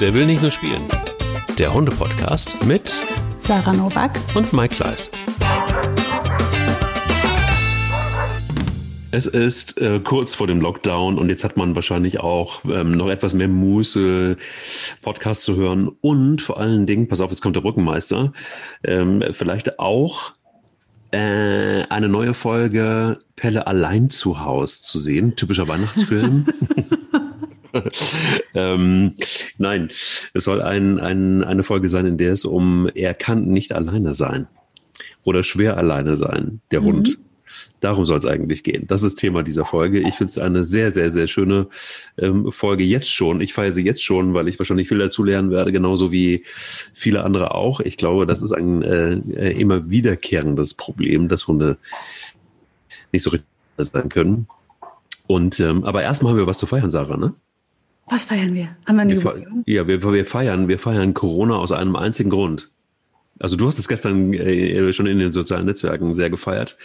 Der will nicht nur spielen. Der Hunde-Podcast mit Sarah Novak und Mike Kleiss. Es ist äh, kurz vor dem Lockdown und jetzt hat man wahrscheinlich auch ähm, noch etwas mehr Muße, Podcast zu hören und vor allen Dingen, pass auf, jetzt kommt der Brückenmeister, ähm, vielleicht auch äh, eine neue Folge Pelle allein zu Haus zu sehen, typischer Weihnachtsfilm. ähm, nein, es soll ein, ein, eine Folge sein, in der es um er kann nicht alleine sein oder schwer alleine sein, der mhm. Hund. Darum soll es eigentlich gehen. Das ist Thema dieser Folge. Ich finde es eine sehr, sehr, sehr schöne ähm, Folge jetzt schon. Ich feiere sie jetzt schon, weil ich wahrscheinlich viel dazu lernen werde, genauso wie viele andere auch. Ich glaube, das ist ein äh, immer wiederkehrendes Problem, dass Hunde nicht so richtig sein können. Und ähm, aber erstmal haben wir was zu feiern, Sarah, ne? Was feiern wir? Haben wir eine wir Ja, wir, wir feiern, wir feiern Corona aus einem einzigen Grund. Also du hast es gestern äh, schon in den sozialen Netzwerken sehr gefeiert.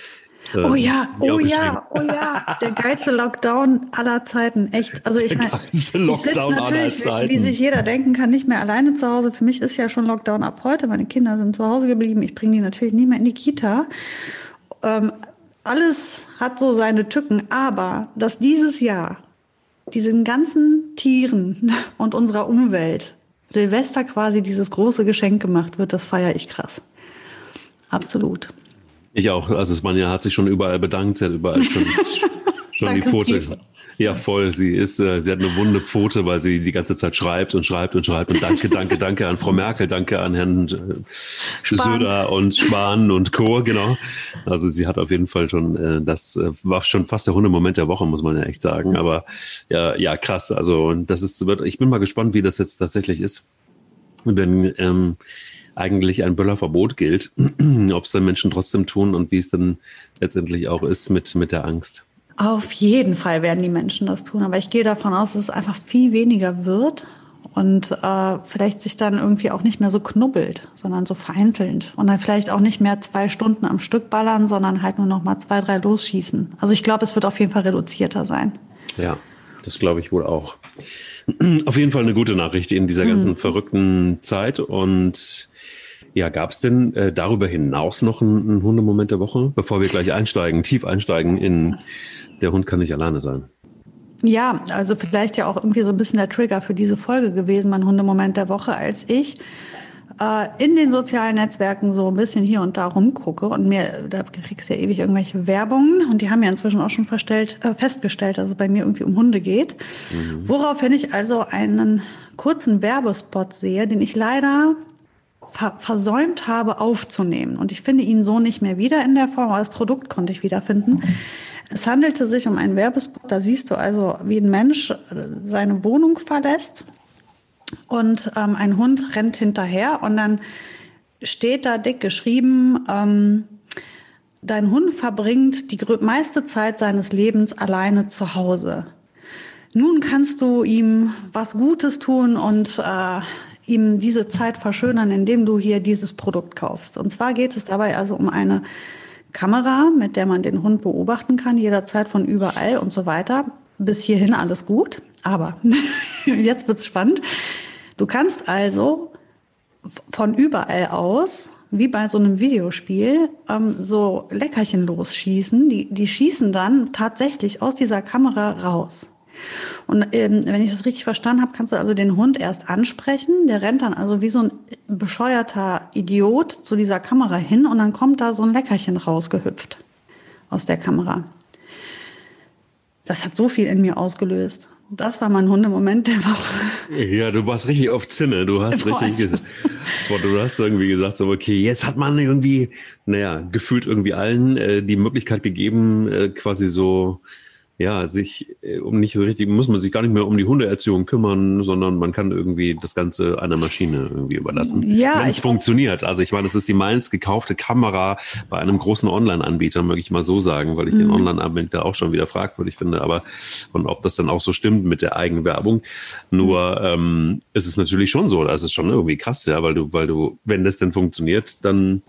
Oh ähm, ja, oh ja, oh ja. Der geilste Lockdown aller Zeiten. Echt. Also ich meine, ich sitze natürlich, wie, wie sich jeder denken kann, nicht mehr alleine zu Hause. Für mich ist ja schon Lockdown ab heute. Meine Kinder sind zu Hause geblieben. Ich bringe die natürlich nie mehr in die Kita. Ähm, alles hat so seine Tücken. Aber dass dieses Jahr diesen ganzen Tieren und unserer Umwelt Silvester quasi dieses große Geschenk gemacht wird, das feiere ich krass. Absolut. Ich auch. Also Smanja hat sich schon überall bedankt. Sie hat überall schon, schon die Pfote. Ja, voll. Sie ist, äh, sie hat eine wunde Pfote, weil sie die ganze Zeit schreibt und schreibt und schreibt und danke, danke, danke an Frau Merkel, danke an Herrn äh, Söder und Spahn und Co. Genau. Also sie hat auf jeden Fall schon, äh, das äh, war schon fast der Hundemoment der Woche, muss man ja echt sagen. Aber ja, ja, krass. Also das ist, wird, ich bin mal gespannt, wie das jetzt tatsächlich ist. Wenn ähm, eigentlich ein Böllerverbot gilt, ob es dann Menschen trotzdem tun und wie es dann letztendlich auch ist mit, mit der Angst. Auf jeden Fall werden die Menschen das tun, aber ich gehe davon aus, dass es einfach viel weniger wird und äh, vielleicht sich dann irgendwie auch nicht mehr so knubbelt, sondern so vereinzelt und dann vielleicht auch nicht mehr zwei Stunden am Stück ballern, sondern halt nur noch mal zwei, drei losschießen. Also ich glaube, es wird auf jeden Fall reduzierter sein. Ja, das glaube ich wohl auch. Auf jeden Fall eine gute Nachricht in dieser ganzen mhm. verrückten Zeit und ja, gab es denn äh, darüber hinaus noch einen, einen Hundemoment der Woche, bevor wir gleich einsteigen, tief einsteigen in der Hund kann nicht alleine sein? Ja, also vielleicht ja auch irgendwie so ein bisschen der Trigger für diese Folge gewesen, mein Hundemoment der Woche, als ich äh, in den sozialen Netzwerken so ein bisschen hier und da rumgucke und mir, da kriegst du ja ewig irgendwelche Werbungen und die haben ja inzwischen auch schon verstellt, äh, festgestellt, dass es bei mir irgendwie um Hunde geht. Mhm. Woraufhin ich also einen kurzen Werbespot sehe, den ich leider versäumt habe aufzunehmen. Und ich finde ihn so nicht mehr wieder in der Form, aber das Produkt konnte ich wiederfinden. Es handelte sich um einen Werbespot, da siehst du also, wie ein Mensch seine Wohnung verlässt und ähm, ein Hund rennt hinterher und dann steht da dick geschrieben, ähm, dein Hund verbringt die meiste Zeit seines Lebens alleine zu Hause. Nun kannst du ihm was Gutes tun und äh, ihm diese Zeit verschönern, indem du hier dieses Produkt kaufst. Und zwar geht es dabei also um eine Kamera, mit der man den Hund beobachten kann, jederzeit von überall und so weiter. Bis hierhin alles gut. Aber jetzt wird's spannend. Du kannst also von überall aus, wie bei so einem Videospiel, ähm, so Leckerchen losschießen. Die, die schießen dann tatsächlich aus dieser Kamera raus. Und ähm, wenn ich das richtig verstanden habe, kannst du also den Hund erst ansprechen. Der rennt dann also wie so ein bescheuerter Idiot zu dieser Kamera hin und dann kommt da so ein Leckerchen rausgehüpft aus der Kamera. Das hat so viel in mir ausgelöst. Das war mein Hundemoment der Woche. Ja, du warst richtig auf Zinne. Du hast Boah. richtig gesagt. du hast irgendwie gesagt, so, okay, jetzt hat man irgendwie, naja, gefühlt irgendwie allen äh, die Möglichkeit gegeben, äh, quasi so ja, sich äh, um nicht so richtig, muss man sich gar nicht mehr um die Hundeerziehung kümmern, sondern man kann irgendwie das Ganze einer Maschine irgendwie überlassen. Ja, wenn es funktioniert. Also ich meine, es ist die meins gekaufte Kamera bei einem großen Online-Anbieter, möchte ich mal so sagen, weil ich mhm. den Online-Anbieter auch schon wieder fragwürdig finde, aber und ob das dann auch so stimmt mit der Eigenwerbung. Nur ähm, ist es natürlich schon so, das ist schon irgendwie krass, ja, weil du, weil du, wenn das denn funktioniert, dann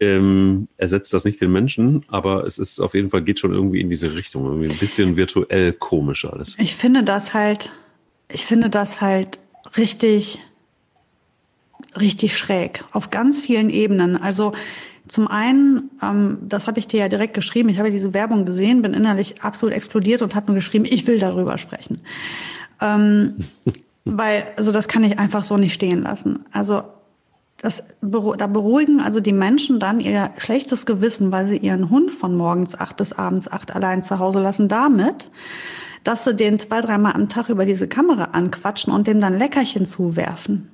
ähm, ersetzt das nicht den Menschen, aber es ist auf jeden Fall geht schon irgendwie in diese Richtung, irgendwie ein bisschen virtuell komisch alles. Ich finde das halt, ich finde das halt richtig, richtig schräg auf ganz vielen Ebenen. Also zum einen, ähm, das habe ich dir ja direkt geschrieben, ich habe diese Werbung gesehen, bin innerlich absolut explodiert und habe nur geschrieben, ich will darüber sprechen. Ähm, weil, also das kann ich einfach so nicht stehen lassen. Also das, da beruhigen also die Menschen dann ihr schlechtes Gewissen, weil sie ihren Hund von morgens acht bis abends acht allein zu Hause lassen, damit, dass sie den zwei, dreimal am Tag über diese Kamera anquatschen und dem dann Leckerchen zuwerfen.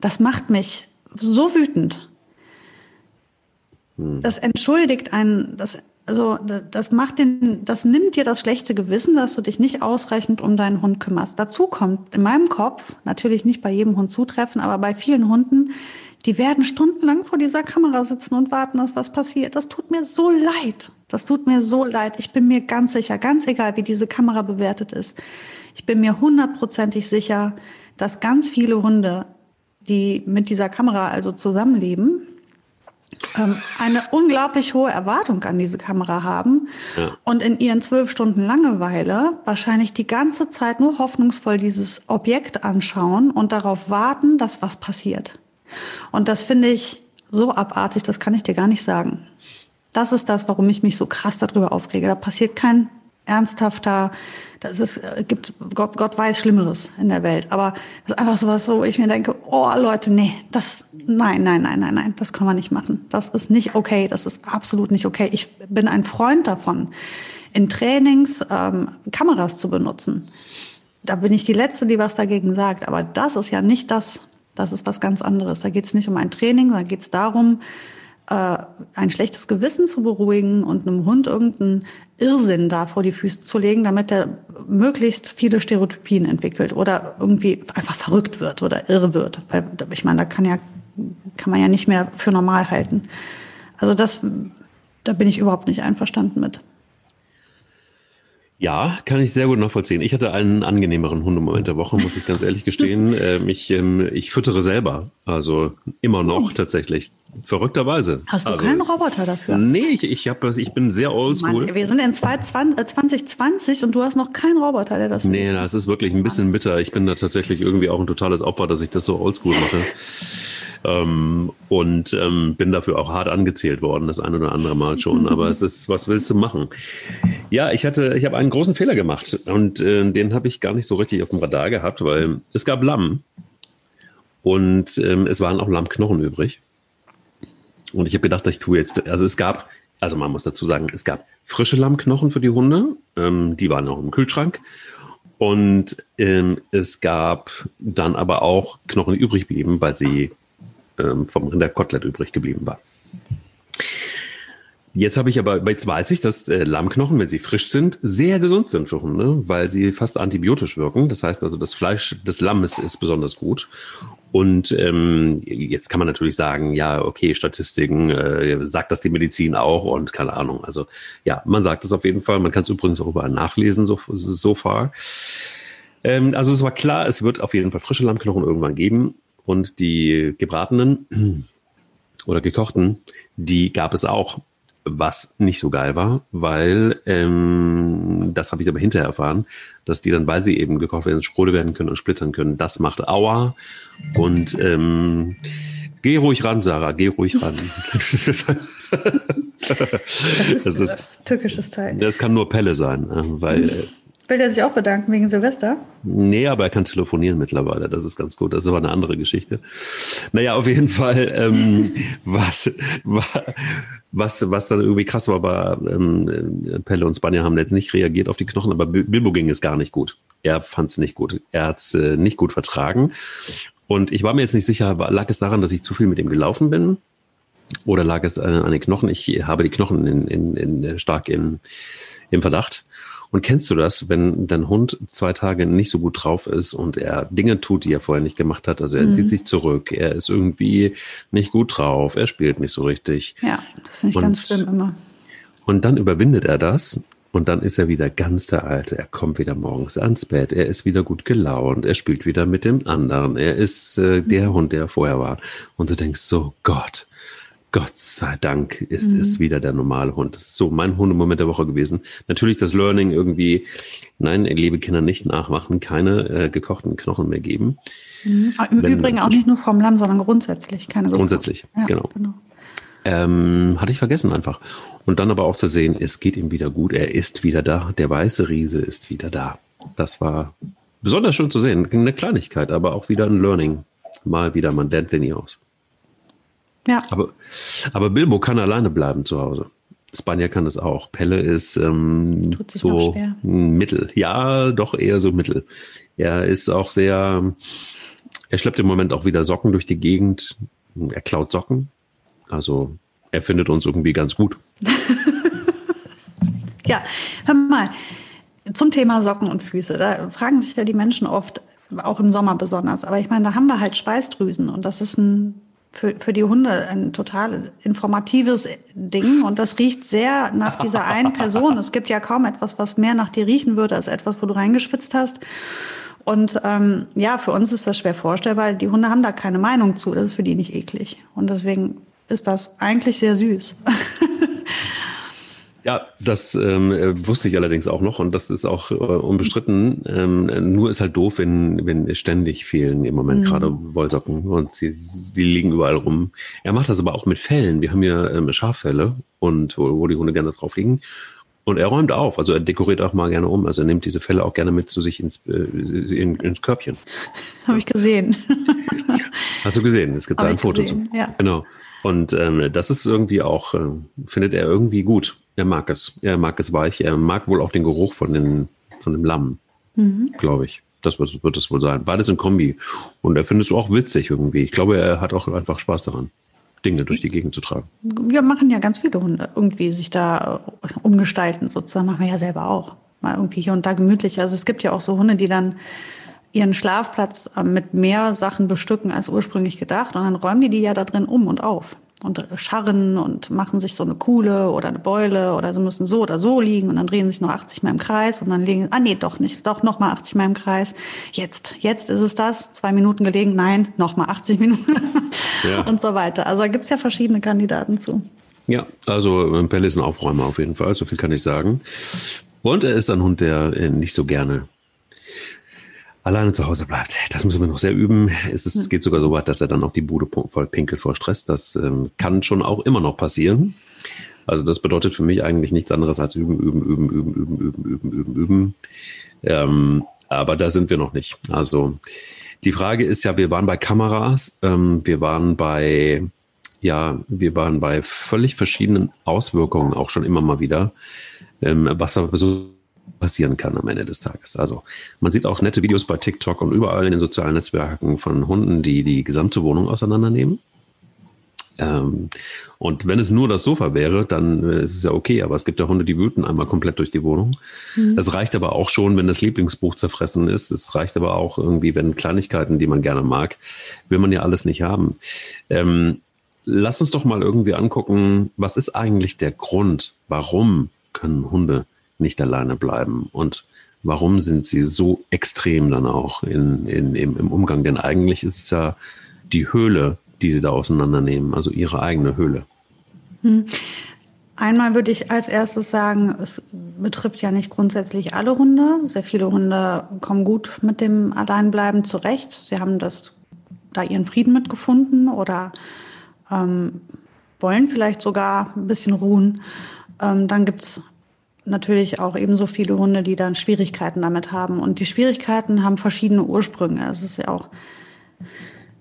Das macht mich so wütend. Hm. Das entschuldigt einen, das, also das macht den, das nimmt dir das schlechte Gewissen, dass du dich nicht ausreichend um deinen Hund kümmerst. Dazu kommt in meinem Kopf, natürlich nicht bei jedem Hund zutreffen, aber bei vielen Hunden, die werden stundenlang vor dieser Kamera sitzen und warten, dass was passiert. Das tut mir so leid. Das tut mir so leid. Ich bin mir ganz sicher, ganz egal, wie diese Kamera bewertet ist. Ich bin mir hundertprozentig sicher, dass ganz viele Hunde, die mit dieser Kamera also zusammenleben, ähm, eine unglaublich hohe Erwartung an diese Kamera haben ja. und in ihren zwölf Stunden Langeweile wahrscheinlich die ganze Zeit nur hoffnungsvoll dieses Objekt anschauen und darauf warten, dass was passiert. Und das finde ich so abartig, das kann ich dir gar nicht sagen. Das ist das, warum ich mich so krass darüber aufrege. Da passiert kein ernsthafter, das ist, äh, gibt, Gott, Gott weiß Schlimmeres in der Welt. Aber das ist einfach sowas, wo ich mir denke, oh Leute, nee, das, nein, nein, nein, nein, nein, das kann man nicht machen. Das ist nicht okay, das ist absolut nicht okay. Ich bin ein Freund davon, in Trainings ähm, Kameras zu benutzen. Da bin ich die Letzte, die was dagegen sagt. Aber das ist ja nicht das, das ist was ganz anderes. Da geht es nicht um ein Training, da geht es darum, äh, ein schlechtes Gewissen zu beruhigen und einem Hund irgendeinen Irrsinn da vor die Füße zu legen, damit er möglichst viele Stereotypien entwickelt oder irgendwie einfach verrückt wird oder irre wird. Weil ich meine, da kann ja kann man ja nicht mehr für normal halten. Also das, da bin ich überhaupt nicht einverstanden mit. Ja, kann ich sehr gut nachvollziehen. Ich hatte einen angenehmeren Hundemoment der Woche, muss ich ganz ehrlich gestehen. ähm, ich, ähm, ich füttere selber, also immer noch oh. tatsächlich. Verrückterweise. Hast du also, keinen Roboter dafür? Nee, ich, ich, hab, ich bin sehr oldschool. wir sind in 2020 und du hast noch keinen Roboter, der das Nee, das ist wirklich ein bisschen bitter. Ich bin da tatsächlich irgendwie auch ein totales Opfer, dass ich das so oldschool mache. Ähm, und ähm, bin dafür auch hart angezählt worden, das ein oder andere Mal schon. Aber es ist, was willst du machen? Ja, ich hatte, ich habe einen großen Fehler gemacht und äh, den habe ich gar nicht so richtig auf dem Radar gehabt, weil es gab Lamm und ähm, es waren auch Lammknochen übrig. Und ich habe gedacht, ich tue jetzt, also es gab, also man muss dazu sagen, es gab frische Lammknochen für die Hunde, ähm, die waren noch im Kühlschrank. Und ähm, es gab dann aber auch Knochen, die übrig blieben, weil sie ähm, vom Rinderkotelett übrig geblieben war. Jetzt habe ich aber, jetzt weiß ich, dass äh, Lammknochen, wenn sie frisch sind, sehr gesund sind für Hunde, weil sie fast antibiotisch wirken. Das heißt also, das Fleisch des Lammes ist besonders gut. Und ähm, jetzt kann man natürlich sagen, ja, okay, Statistiken, äh, sagt das die Medizin auch und keine Ahnung. Also ja, man sagt es auf jeden Fall. Man kann es übrigens auch überall nachlesen, so, so far. Ähm, also es war klar, es wird auf jeden Fall frische Lammknochen irgendwann geben und die gebratenen oder gekochten, die gab es auch, was nicht so geil war, weil ähm, das habe ich aber hinterher erfahren, dass die dann, weil sie eben gekocht werden, spröde werden können und splittern können. Das macht Aua und ähm, Geh ruhig ran, Sarah, geh ruhig ran. das ist, das ist türkisches Teil. Das kann nur Pelle sein, äh, weil äh, Will er sich auch bedanken wegen Silvester? Nee, aber er kann telefonieren mittlerweile. Das ist ganz gut. Das ist aber eine andere Geschichte. Naja, auf jeden Fall, ähm, was, was, was dann irgendwie krass war, war, ähm, Pelle und Spanier haben jetzt nicht reagiert auf die Knochen, aber Bilbo ging es gar nicht gut. Er fand es nicht gut. Er hat es äh, nicht gut vertragen. Und ich war mir jetzt nicht sicher, lag es daran, dass ich zu viel mit ihm gelaufen bin? Oder lag es an den Knochen? Ich habe die Knochen in, in, in, stark in, im Verdacht. Und kennst du das, wenn dein Hund zwei Tage nicht so gut drauf ist und er Dinge tut, die er vorher nicht gemacht hat? Also er mhm. zieht sich zurück, er ist irgendwie nicht gut drauf, er spielt nicht so richtig. Ja, das finde ich und, ganz schlimm immer. Und dann überwindet er das und dann ist er wieder ganz der Alte. Er kommt wieder morgens ans Bett, er ist wieder gut gelaunt, er spielt wieder mit dem anderen, er ist äh, der mhm. Hund, der er vorher war. Und du denkst so, Gott, Gott sei Dank ist mhm. es wieder der normale Hund. Das ist so mein Hundemoment der Woche gewesen. Natürlich das Learning irgendwie, nein, liebe Kinder nicht nachmachen, keine äh, gekochten Knochen mehr geben. Mhm. Im Wenn, Übrigen auch nicht nur vom Lamm, sondern grundsätzlich keine Grundsätzlich, ja, genau. genau. Ähm, hatte ich vergessen einfach. Und dann aber auch zu sehen, es geht ihm wieder gut, er ist wieder da, der weiße Riese ist wieder da. Das war besonders schön zu sehen. Eine Kleinigkeit, aber auch wieder ein Learning. Mal wieder, man lernt den nie aus. Ja. Aber, aber Bilbo kann alleine bleiben zu Hause. Spanier kann das auch. Pelle ist ähm, so mittel. Ja, doch eher so mittel. Er ist auch sehr, er schleppt im Moment auch wieder Socken durch die Gegend. Er klaut Socken. Also er findet uns irgendwie ganz gut. ja, hör mal. Zum Thema Socken und Füße. Da fragen sich ja die Menschen oft, auch im Sommer besonders. Aber ich meine, da haben wir halt Schweißdrüsen und das ist ein für, für die Hunde ein total informatives Ding und das riecht sehr nach dieser einen Person. Es gibt ja kaum etwas, was mehr nach dir riechen würde, als etwas, wo du reingeschwitzt hast. Und ähm, ja, für uns ist das schwer vorstellbar. Die Hunde haben da keine Meinung zu. Das ist für die nicht eklig. Und deswegen ist das eigentlich sehr süß. Ja, das ähm, äh, wusste ich allerdings auch noch und das ist auch äh, unbestritten. Ähm, nur ist halt doof, wenn, wenn ständig fehlen im Moment mhm. gerade Wollsocken und sie, die liegen überall rum. Er macht das aber auch mit Fellen. Wir haben hier ähm, Schaffelle und wo, wo die Hunde gerne drauf liegen. Und er räumt auf, also er dekoriert auch mal gerne um. Also er nimmt diese Felle auch gerne mit zu sich ins, äh, in, ins Körbchen. Habe ich gesehen. Hast du gesehen? Es gibt Hab da ein Foto gesehen, zu. Ja. Genau. Und ähm, das ist irgendwie auch, äh, findet er irgendwie gut. Er mag es. Er mag es weich. Er mag wohl auch den Geruch von, den, von dem Lamm, mhm. glaube ich. Das wird, wird es wohl sein. Beides in Kombi. Und er findet es auch witzig irgendwie. Ich glaube, er hat auch einfach Spaß daran, Dinge durch die Gegend zu tragen. Wir machen ja ganz viele Hunde irgendwie sich da umgestalten sozusagen. Machen wir ja selber auch. Mal irgendwie hier und da gemütlich. Also es gibt ja auch so Hunde, die dann ihren Schlafplatz äh, mit mehr Sachen bestücken als ursprünglich gedacht. Und dann räumen die die ja da drin um und auf und scharren und machen sich so eine Kuhle oder eine Beule oder sie müssen so oder so liegen und dann drehen sich nur 80 Mal im Kreis und dann legen, ah nee, doch nicht, doch nochmal 80 Mal im Kreis. Jetzt, jetzt ist es das, zwei Minuten gelegen, nein, nochmal 80 Minuten ja. und so weiter. Also da gibt's ja verschiedene Kandidaten zu. Ja, also ähm, Pelle ist ein Aufräumer auf jeden Fall, so viel kann ich sagen. Und er ist ein Hund, der äh, nicht so gerne alleine zu Hause bleibt. Das müssen wir noch sehr üben. Es ist, geht sogar so weit, dass er dann auch die Bude voll pinkelt vor Stress. Das ähm, kann schon auch immer noch passieren. Also das bedeutet für mich eigentlich nichts anderes als üben, üben, üben, üben, üben, üben, üben, üben, üben. Ähm, aber da sind wir noch nicht. Also die Frage ist ja, wir waren bei Kameras, ähm, wir waren bei, ja, wir waren bei völlig verschiedenen Auswirkungen auch schon immer mal wieder, ähm, was aber so passieren kann am Ende des Tages. Also man sieht auch nette Videos bei TikTok und überall in den sozialen Netzwerken von Hunden, die die gesamte Wohnung auseinandernehmen. Ähm, und wenn es nur das Sofa wäre, dann äh, ist es ja okay, aber es gibt ja Hunde, die wüten einmal komplett durch die Wohnung. Mhm. Es reicht aber auch schon, wenn das Lieblingsbuch zerfressen ist. Es reicht aber auch irgendwie, wenn Kleinigkeiten, die man gerne mag, will man ja alles nicht haben. Ähm, lass uns doch mal irgendwie angucken, was ist eigentlich der Grund, warum können Hunde nicht alleine bleiben und warum sind sie so extrem dann auch in, in, im, im Umgang? Denn eigentlich ist es ja die Höhle, die sie da auseinandernehmen, also ihre eigene Höhle. Hm. Einmal würde ich als erstes sagen, es betrifft ja nicht grundsätzlich alle Hunde. Sehr viele Hunde kommen gut mit dem Alleinbleiben zurecht. Sie haben das da ihren Frieden mitgefunden oder ähm, wollen vielleicht sogar ein bisschen ruhen. Ähm, dann gibt es natürlich auch ebenso viele Hunde, die dann Schwierigkeiten damit haben. Und die Schwierigkeiten haben verschiedene Ursprünge. Es ist ja auch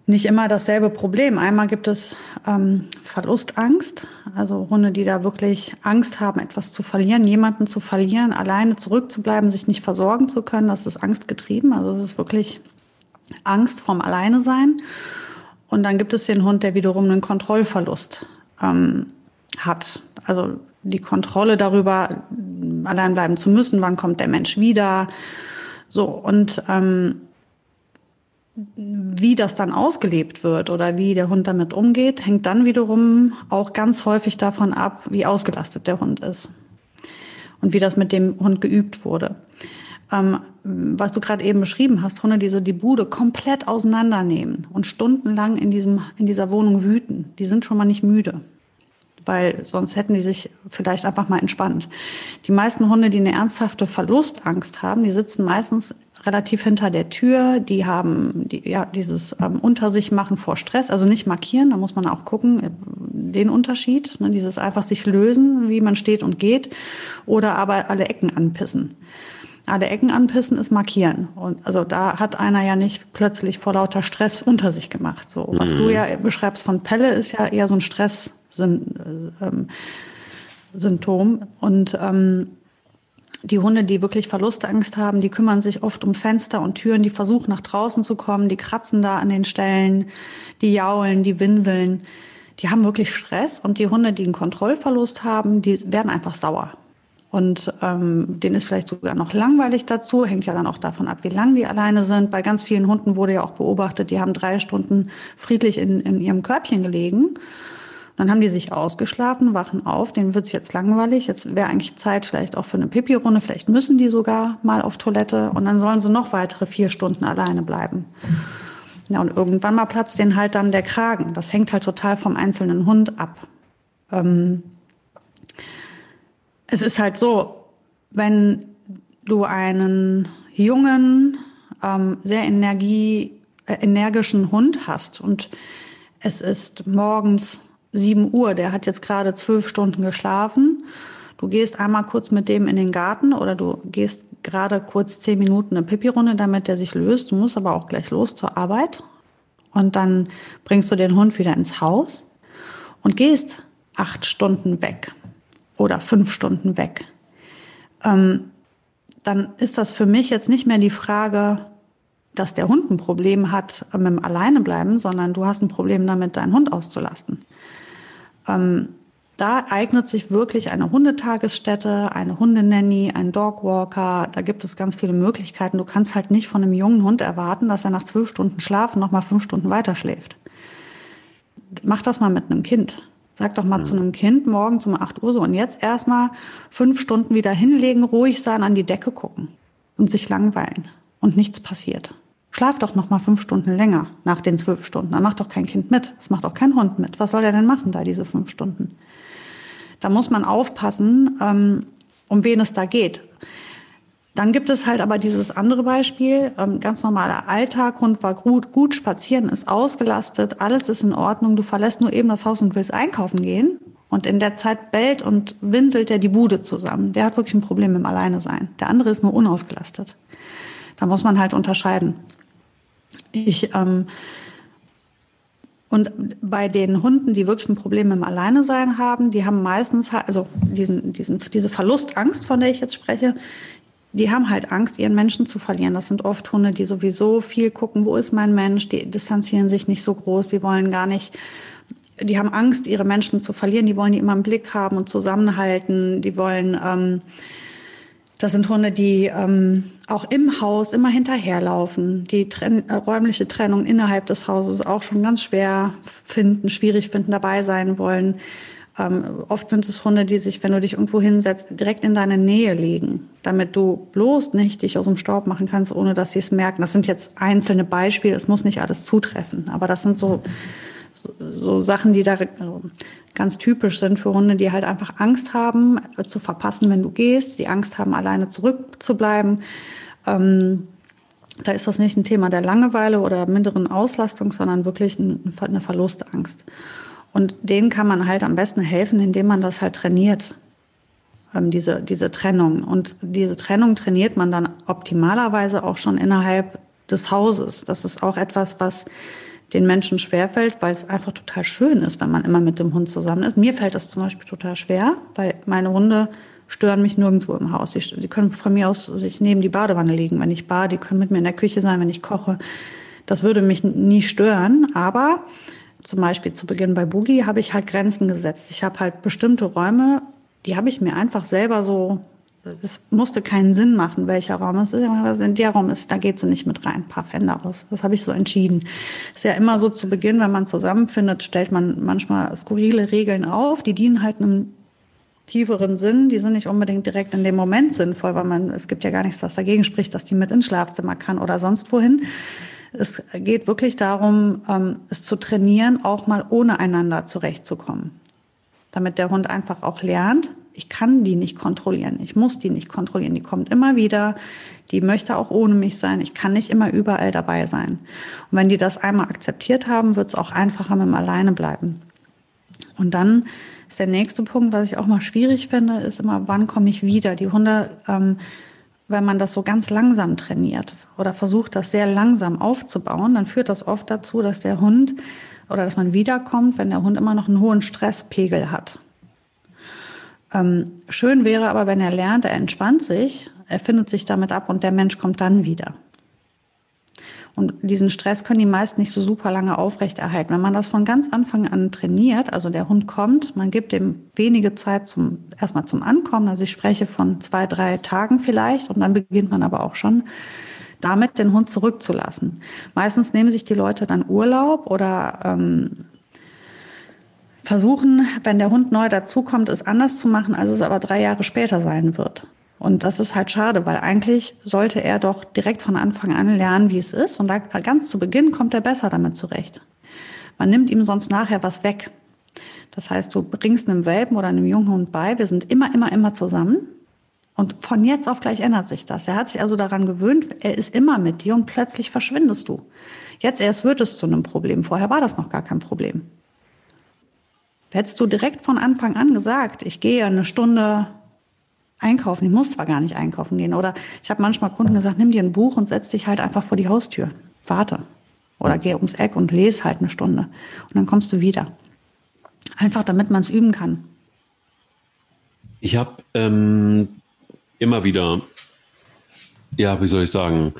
nicht immer dasselbe Problem. Einmal gibt es ähm, Verlustangst, also Hunde, die da wirklich Angst haben, etwas zu verlieren, jemanden zu verlieren, alleine zurückzubleiben, sich nicht versorgen zu können. Das ist angstgetrieben. Also es ist wirklich Angst vom Alleine sein. Und dann gibt es den Hund, der wiederum einen Kontrollverlust ähm, hat. Also die Kontrolle darüber, allein bleiben zu müssen, wann kommt der Mensch wieder. So, und ähm, wie das dann ausgelebt wird oder wie der Hund damit umgeht, hängt dann wiederum auch ganz häufig davon ab, wie ausgelastet der Hund ist und wie das mit dem Hund geübt wurde. Ähm, was du gerade eben beschrieben hast, Hunde, die so die Bude komplett auseinandernehmen und stundenlang in, diesem, in dieser Wohnung wüten, die sind schon mal nicht müde. Weil sonst hätten die sich vielleicht einfach mal entspannt. Die meisten Hunde, die eine ernsthafte Verlustangst haben, die sitzen meistens relativ hinter der Tür, die haben die, ja, dieses ähm, Unter sich machen vor Stress, also nicht markieren, da muss man auch gucken, äh, den Unterschied, ne, dieses einfach sich lösen, wie man steht und geht, oder aber alle Ecken anpissen. Alle Ecken anpissen ist markieren. Und also da hat einer ja nicht plötzlich vor lauter Stress unter sich gemacht. So, was mhm. du ja beschreibst von Pelle, ist ja eher so ein Stresssymptom. Ähm, und ähm, die Hunde, die wirklich Verlustangst haben, die kümmern sich oft um Fenster und Türen, die versuchen nach draußen zu kommen, die kratzen da an den Stellen, die jaulen, die winseln. Die haben wirklich Stress und die Hunde, die einen Kontrollverlust haben, die werden einfach sauer. Und ähm, denen ist vielleicht sogar noch langweilig dazu, hängt ja dann auch davon ab, wie lang die alleine sind. Bei ganz vielen Hunden wurde ja auch beobachtet, die haben drei Stunden friedlich in, in ihrem Körbchen gelegen dann haben die sich ausgeschlafen, wachen auf, denen wird's jetzt langweilig, jetzt wäre eigentlich Zeit vielleicht auch für eine Pipi-Runde, vielleicht müssen die sogar mal auf Toilette und dann sollen sie noch weitere vier Stunden alleine bleiben. Ja, und irgendwann mal platzt denen halt dann der Kragen. Das hängt halt total vom einzelnen Hund ab. Ähm es ist halt so, wenn du einen jungen, ähm, sehr energie, äh, energischen Hund hast und es ist morgens 7 Uhr, der hat jetzt gerade zwölf Stunden geschlafen. Du gehst einmal kurz mit dem in den Garten oder du gehst gerade kurz zehn Minuten eine Pipi-Runde, damit der sich löst. Du musst aber auch gleich los zur Arbeit. Und dann bringst du den Hund wieder ins Haus und gehst acht Stunden weg oder fünf Stunden weg. Ähm, dann ist das für mich jetzt nicht mehr die Frage, dass der Hund ein Problem hat mit dem Alleinebleiben, sondern du hast ein Problem damit, deinen Hund auszulasten. Ähm, da eignet sich wirklich eine Hundetagesstätte, eine Hundenanny, ein Dogwalker. Da gibt es ganz viele Möglichkeiten. Du kannst halt nicht von einem jungen Hund erwarten, dass er nach zwölf Stunden Schlafen noch mal fünf Stunden weiter schläft. Mach das mal mit einem Kind. Sag doch mal mhm. zu einem Kind morgens um acht Uhr so und jetzt erstmal fünf Stunden wieder hinlegen, ruhig sein, an die Decke gucken und sich langweilen und nichts passiert. Schlaf doch noch mal fünf Stunden länger nach den zwölf Stunden. Dann macht doch kein Kind mit. Das macht auch kein Hund mit. Was soll der denn machen da, diese fünf Stunden? Da muss man aufpassen, ähm, um wen es da geht. Dann gibt es halt aber dieses andere Beispiel, ähm, ganz normaler Alltag, Hund war gut, gut spazieren, ist ausgelastet, alles ist in Ordnung, du verlässt nur eben das Haus und willst einkaufen gehen und in der Zeit bellt und winselt er die Bude zusammen. Der hat wirklich ein Problem mit dem Alleine sein. Der andere ist nur unausgelastet. Da muss man halt unterscheiden. Ich, ähm, und bei den Hunden, die wirklich ein Problem mit dem Alleinesein haben, die haben meistens, also diesen, diesen, diese Verlustangst, von der ich jetzt spreche, die haben halt Angst, ihren Menschen zu verlieren. Das sind oft Hunde, die sowieso viel gucken, wo ist mein Mensch, die distanzieren sich nicht so groß, die wollen gar nicht, die haben Angst, ihre Menschen zu verlieren, die wollen die immer im Blick haben und zusammenhalten, die wollen, ähm, das sind Hunde, die ähm, auch im Haus immer hinterherlaufen, die Tren äh, räumliche Trennung innerhalb des Hauses auch schon ganz schwer finden, schwierig finden, dabei sein wollen. Ähm, oft sind es Hunde, die sich, wenn du dich irgendwo hinsetzt, direkt in deine Nähe legen, damit du bloß nicht dich aus dem Staub machen kannst, ohne dass sie es merken. Das sind jetzt einzelne Beispiele, es muss nicht alles zutreffen, aber das sind so, so, so Sachen, die da ganz typisch sind für Hunde, die halt einfach Angst haben äh, zu verpassen, wenn du gehst, die Angst haben, alleine zurückzubleiben. Ähm, da ist das nicht ein Thema der Langeweile oder minderen Auslastung, sondern wirklich eine Verlustangst. Und denen kann man halt am besten helfen, indem man das halt trainiert, ähm, diese, diese Trennung. Und diese Trennung trainiert man dann optimalerweise auch schon innerhalb des Hauses. Das ist auch etwas, was den Menschen schwerfällt, weil es einfach total schön ist, wenn man immer mit dem Hund zusammen ist. Mir fällt das zum Beispiel total schwer, weil meine Hunde stören mich nirgendwo im Haus. Sie, sie können von mir aus sich neben die Badewanne legen, wenn ich bade. Die können mit mir in der Küche sein, wenn ich koche. Das würde mich nie stören. Aber zum Beispiel zu Beginn bei Boogie habe ich halt Grenzen gesetzt. Ich habe halt bestimmte Räume, die habe ich mir einfach selber so es musste keinen Sinn machen, welcher Raum es ist. Wenn der Raum ist, da geht sie nicht mit rein. Ein paar Fender raus. Das habe ich so entschieden. Ist ja immer so zu Beginn, wenn man zusammenfindet, stellt man manchmal skurrile Regeln auf. Die dienen halt einem tieferen Sinn. Die sind nicht unbedingt direkt in dem Moment sinnvoll, weil man, es gibt ja gar nichts, was dagegen spricht, dass die mit ins Schlafzimmer kann oder sonst wohin. Es geht wirklich darum, ähm, es zu trainieren, auch mal ohne einander zurechtzukommen. damit der Hund einfach auch lernt, ich kann die nicht kontrollieren, ich muss die nicht kontrollieren, die kommt immer wieder, die möchte auch ohne mich sein, ich kann nicht immer überall dabei sein. Und wenn die das einmal akzeptiert haben, wird es auch einfacher mit dem Alleine bleiben. Und dann ist der nächste Punkt, was ich auch mal schwierig finde, ist immer, wann komme ich wieder? Die Hunde, ähm, wenn man das so ganz langsam trainiert oder versucht, das sehr langsam aufzubauen, dann führt das oft dazu, dass der Hund oder dass man wiederkommt, wenn der Hund immer noch einen hohen Stresspegel hat. Ähm, schön wäre aber, wenn er lernt, er entspannt sich, er findet sich damit ab und der Mensch kommt dann wieder. Und diesen Stress können die meisten nicht so super lange aufrechterhalten. Wenn man das von ganz Anfang an trainiert, also der Hund kommt, man gibt ihm wenige Zeit zum, erstmal zum Ankommen. Also ich spreche von zwei, drei Tagen vielleicht und dann beginnt man aber auch schon damit, den Hund zurückzulassen. Meistens nehmen sich die Leute dann Urlaub oder ähm, versuchen, wenn der Hund neu dazukommt, es anders zu machen, als es aber drei Jahre später sein wird. Und das ist halt schade, weil eigentlich sollte er doch direkt von Anfang an lernen, wie es ist. Und da ganz zu Beginn kommt er besser damit zurecht. Man nimmt ihm sonst nachher was weg. Das heißt, du bringst einem Welpen oder einem jungen Hund bei, wir sind immer, immer, immer zusammen. Und von jetzt auf gleich ändert sich das. Er hat sich also daran gewöhnt, er ist immer mit dir und plötzlich verschwindest du. Jetzt erst wird es zu einem Problem. Vorher war das noch gar kein Problem. Hättest du direkt von Anfang an gesagt, ich gehe eine Stunde einkaufen, ich muss zwar gar nicht einkaufen gehen. Oder ich habe manchmal Kunden gesagt, nimm dir ein Buch und setz dich halt einfach vor die Haustür. Warte. Oder geh ums Eck und lese halt eine Stunde. Und dann kommst du wieder. Einfach damit man es üben kann. Ich habe ähm, immer wieder, ja, wie soll ich sagen,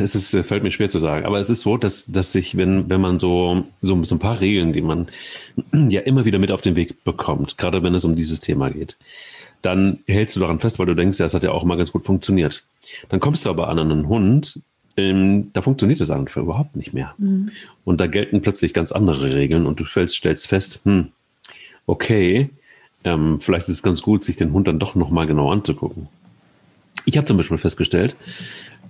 es ist, äh, fällt mir schwer zu sagen, aber es ist so, dass, dass sich, wenn, wenn man so, so, so ein paar Regeln, die man ja immer wieder mit auf den Weg bekommt, gerade wenn es um dieses Thema geht, dann hältst du daran fest, weil du denkst, ja, es hat ja auch mal ganz gut funktioniert. Dann kommst du aber an einen Hund, ähm, da funktioniert das einfach überhaupt nicht mehr. Mhm. Und da gelten plötzlich ganz andere Regeln und du fällst, stellst fest, hm, okay, ähm, vielleicht ist es ganz gut, sich den Hund dann doch nochmal genau anzugucken. Ich habe zum Beispiel festgestellt,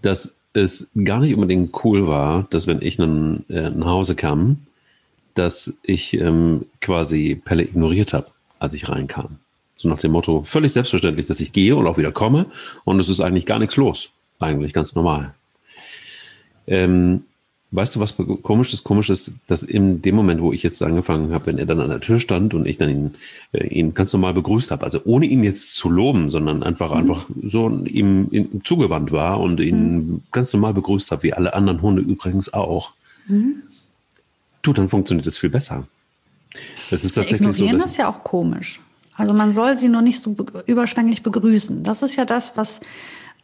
dass es gar nicht unbedingt cool war, dass wenn ich dann äh, nach Hause kam, dass ich ähm, quasi Pelle ignoriert habe, als ich reinkam. So nach dem Motto, völlig selbstverständlich, dass ich gehe und auch wieder komme und es ist eigentlich gar nichts los. Eigentlich ganz normal. Ähm, Weißt du, was komisch ist? Komisch ist, dass in dem Moment, wo ich jetzt angefangen habe, wenn er dann an der Tür stand und ich dann ihn, äh, ihn ganz normal begrüßt habe, also ohne ihn jetzt zu loben, sondern einfach, mhm. einfach so ihm, ihm, zugewandt war und ihn mhm. ganz normal begrüßt habe, wie alle anderen Hunde übrigens auch, mhm. du, dann funktioniert es viel besser. Es ist tatsächlich so. Dass, ist ja auch komisch. Also man soll sie nur nicht so überschwänglich begrüßen. Das ist ja das, was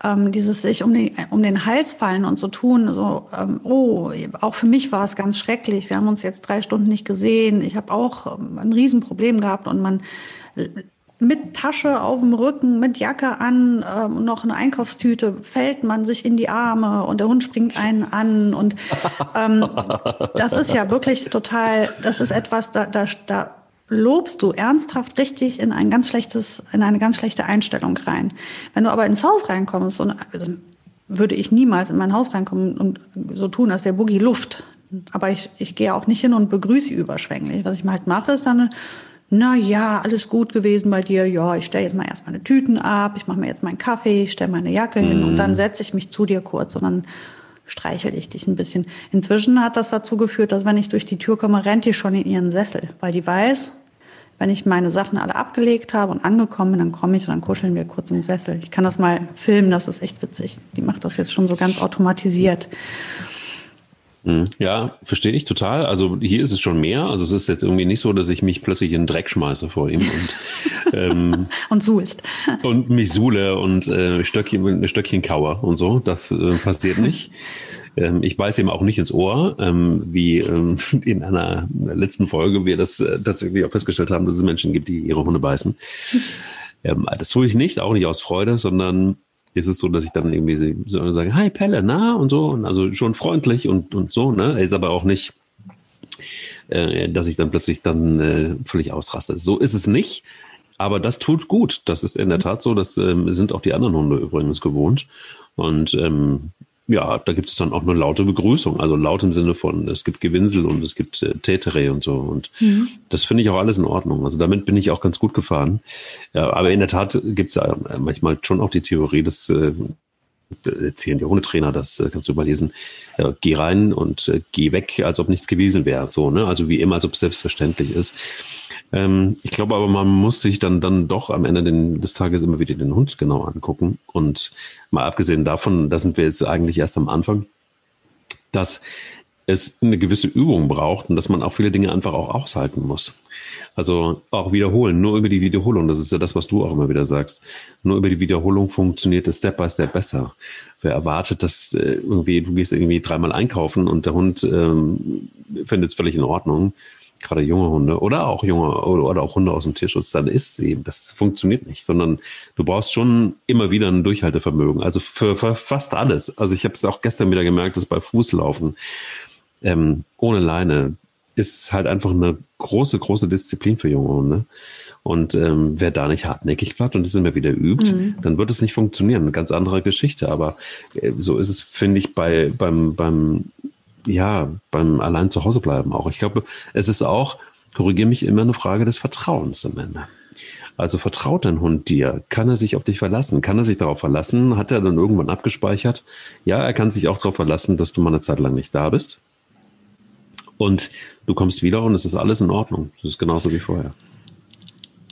ähm, dieses sich um den, um den Hals fallen und so tun, so, ähm, oh, auch für mich war es ganz schrecklich. Wir haben uns jetzt drei Stunden nicht gesehen. Ich habe auch ähm, ein Riesenproblem gehabt und man mit Tasche auf dem Rücken, mit Jacke an ähm, noch eine Einkaufstüte, fällt man sich in die Arme und der Hund springt einen an. Und ähm, das ist ja wirklich total, das ist etwas, da, da, da lobst du ernsthaft richtig in ein ganz schlechtes, in eine ganz schlechte Einstellung rein. Wenn du aber ins Haus reinkommst und also würde ich niemals in mein Haus reinkommen und so tun, als wäre Boogie Luft. Aber ich, ich gehe auch nicht hin und begrüße überschwänglich. Was ich mal halt mache, ist dann, na ja, alles gut gewesen bei dir. Ja, ich stelle jetzt mal erst meine Tüten ab, ich mache mir jetzt meinen Kaffee, ich stelle meine Jacke mhm. hin und dann mhm. setze ich mich zu dir kurz und dann streichel ich dich ein bisschen. Inzwischen hat das dazu geführt, dass wenn ich durch die Tür komme, rennt die schon in ihren Sessel, weil die weiß, wenn ich meine Sachen alle abgelegt habe und angekommen bin, dann komme ich und dann kuscheln wir kurz im Sessel. Ich kann das mal filmen, das ist echt witzig. Die macht das jetzt schon so ganz automatisiert. Hm. Ja, verstehe ich total. Also hier ist es schon mehr. Also es ist jetzt irgendwie nicht so, dass ich mich plötzlich in den Dreck schmeiße vor ihm und, ähm, und suhlst. Und mich suhle und äh, Stöckchen, Stöckchen kauer und so. Das äh, passiert nicht. Ähm, ich beiße ihm auch nicht ins Ohr, ähm, wie ähm, in einer letzten Folge wir das äh, tatsächlich auch festgestellt haben, dass es Menschen gibt, die ihre Hunde beißen. Ähm, das tue ich nicht, auch nicht aus Freude, sondern ist es so, dass ich dann irgendwie so sage, hi Pelle, na und so, und also schon freundlich und, und so, ne? Ist aber auch nicht, äh, dass ich dann plötzlich dann äh, völlig ausraste. So ist es nicht. Aber das tut gut. Das ist in der Tat so. Das ähm, sind auch die anderen Hunde übrigens gewohnt. Und ähm, ja, da gibt es dann auch eine laute Begrüßung, also laut im Sinne von, es gibt Gewinsel und es gibt äh, Tätere und so. Und mhm. das finde ich auch alles in Ordnung. Also damit bin ich auch ganz gut gefahren. Ja, aber in der Tat gibt es ja manchmal schon auch die Theorie, dass äh, erzählen die Hundetrainer, das äh, kannst du überlesen, äh, geh rein und äh, geh weg, als ob nichts gewesen wäre. So, ne? Also wie immer, als ob es selbstverständlich ist. Ähm, ich glaube aber, man muss sich dann, dann doch am Ende den, des Tages immer wieder den Hund genau angucken. Und mal abgesehen davon, da sind wir jetzt eigentlich erst am Anfang, dass es eine gewisse Übung braucht und dass man auch viele Dinge einfach auch aushalten muss. Also auch wiederholen, nur über die Wiederholung, das ist ja das, was du auch immer wieder sagst. Nur über die Wiederholung funktioniert es Step by Step besser. Wer erwartet, dass äh, irgendwie, du gehst irgendwie dreimal einkaufen und der Hund ähm, findet es völlig in Ordnung, gerade junge Hunde oder auch junge oder auch Hunde aus dem Tierschutz, dann ist eben, das funktioniert nicht, sondern du brauchst schon immer wieder ein Durchhaltevermögen. Also für, für fast alles. Also ich habe es auch gestern wieder gemerkt, dass bei Fußlaufen ähm, ohne Leine ist halt einfach eine große, große Disziplin für junge Hunde. Und ähm, wer da nicht hartnäckig bleibt und das immer wieder übt, mhm. dann wird es nicht funktionieren. Eine ganz andere Geschichte. Aber äh, so ist es, finde ich, bei, beim, beim ja, beim allein zu Hause bleiben auch. Ich glaube, es ist auch, korrigiere mich, immer eine Frage des Vertrauens am Ende. Also vertraut dein Hund dir? Kann er sich auf dich verlassen? Kann er sich darauf verlassen? Hat er dann irgendwann abgespeichert? Ja, er kann sich auch darauf verlassen, dass du mal eine Zeit lang nicht da bist. Und du kommst wieder und es ist alles in Ordnung. Das ist genauso wie vorher.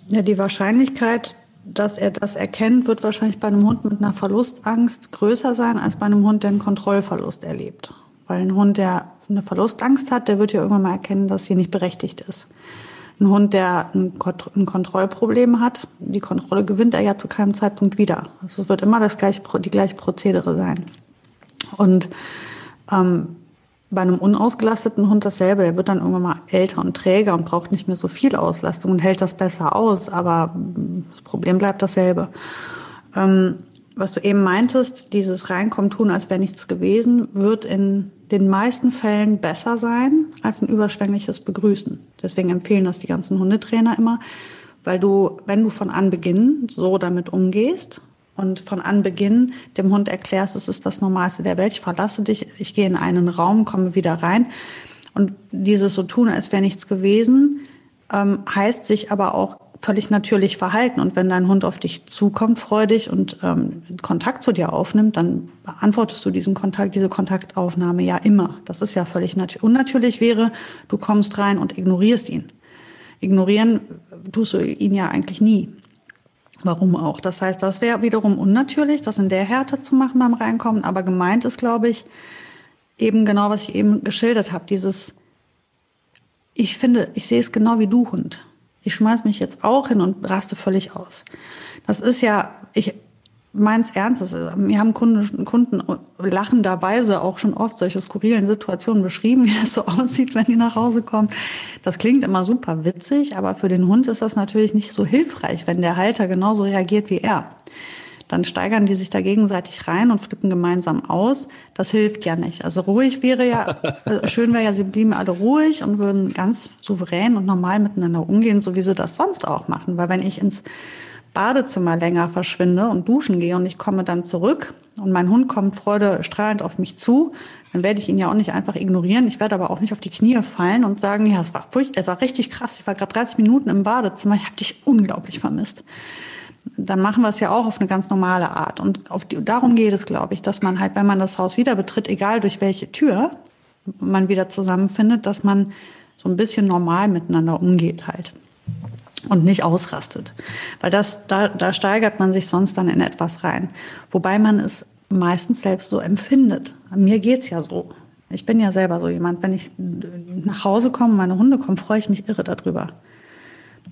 Ja, die Wahrscheinlichkeit, dass er das erkennt, wird wahrscheinlich bei einem Hund mit einer Verlustangst größer sein als bei einem Hund, der einen Kontrollverlust erlebt. Weil ein Hund, der eine Verlustangst hat, der wird ja irgendwann mal erkennen, dass sie nicht berechtigt ist. Ein Hund, der ein, Kontrollproblem hat, die Kontrolle gewinnt er ja zu keinem Zeitpunkt wieder. Also es wird immer das gleiche, die gleiche Prozedere sein. Und ähm, bei einem unausgelasteten Hund dasselbe. Der wird dann irgendwann mal älter und träger und braucht nicht mehr so viel Auslastung und hält das besser aus. Aber das Problem bleibt dasselbe. Ähm, was du eben meintest, dieses Reinkommen tun, als wäre nichts gewesen, wird in den meisten Fällen besser sein als ein überschwängliches Begrüßen. Deswegen empfehlen das die ganzen Hundetrainer immer, weil du, wenn du von Anbeginn so damit umgehst und von Anbeginn dem Hund erklärst, es ist das Normalste der Welt, ich verlasse dich, ich gehe in einen Raum, komme wieder rein und dieses so tun, als wäre nichts gewesen, ähm, heißt sich aber auch völlig natürlich verhalten. Und wenn dein Hund auf dich zukommt, freudig und ähm, Kontakt zu dir aufnimmt, dann beantwortest du diesen Kontakt, diese Kontaktaufnahme ja immer. Das ist ja völlig natürlich. Unnatürlich wäre, du kommst rein und ignorierst ihn. Ignorieren tust du ihn ja eigentlich nie. Warum auch? Das heißt, das wäre wiederum unnatürlich, das in der Härte zu machen beim Reinkommen. Aber gemeint ist, glaube ich, eben genau, was ich eben geschildert habe. Dieses, ich finde, ich sehe es genau wie du, Hund ich schmeiß mich jetzt auch hin und raste völlig aus. Das ist ja, ich meins Ernstes. Wir haben Kunden, Kunden lachenderweise auch schon oft solche skurrilen Situationen beschrieben, wie das so aussieht, wenn die nach Hause kommen. Das klingt immer super witzig, aber für den Hund ist das natürlich nicht so hilfreich, wenn der Halter genauso reagiert wie er dann steigern die sich da gegenseitig rein und flippen gemeinsam aus. Das hilft ja nicht. Also ruhig wäre ja, also schön wäre ja, sie blieben alle ruhig und würden ganz souverän und normal miteinander umgehen, so wie sie das sonst auch machen. Weil wenn ich ins Badezimmer länger verschwinde und duschen gehe und ich komme dann zurück und mein Hund kommt freudestrahlend auf mich zu, dann werde ich ihn ja auch nicht einfach ignorieren. Ich werde aber auch nicht auf die Knie fallen und sagen, ja, es war furcht, es war richtig krass. Ich war gerade 30 Minuten im Badezimmer. Ich habe dich unglaublich vermisst dann machen wir es ja auch auf eine ganz normale Art. Und auf die, darum geht es, glaube ich, dass man halt, wenn man das Haus wieder betritt, egal durch welche Tür man wieder zusammenfindet, dass man so ein bisschen normal miteinander umgeht halt und nicht ausrastet. Weil das, da, da steigert man sich sonst dann in etwas rein. Wobei man es meistens selbst so empfindet. Mir geht's ja so. Ich bin ja selber so jemand. Wenn ich nach Hause komme, meine Hunde kommen, freue ich mich irre darüber.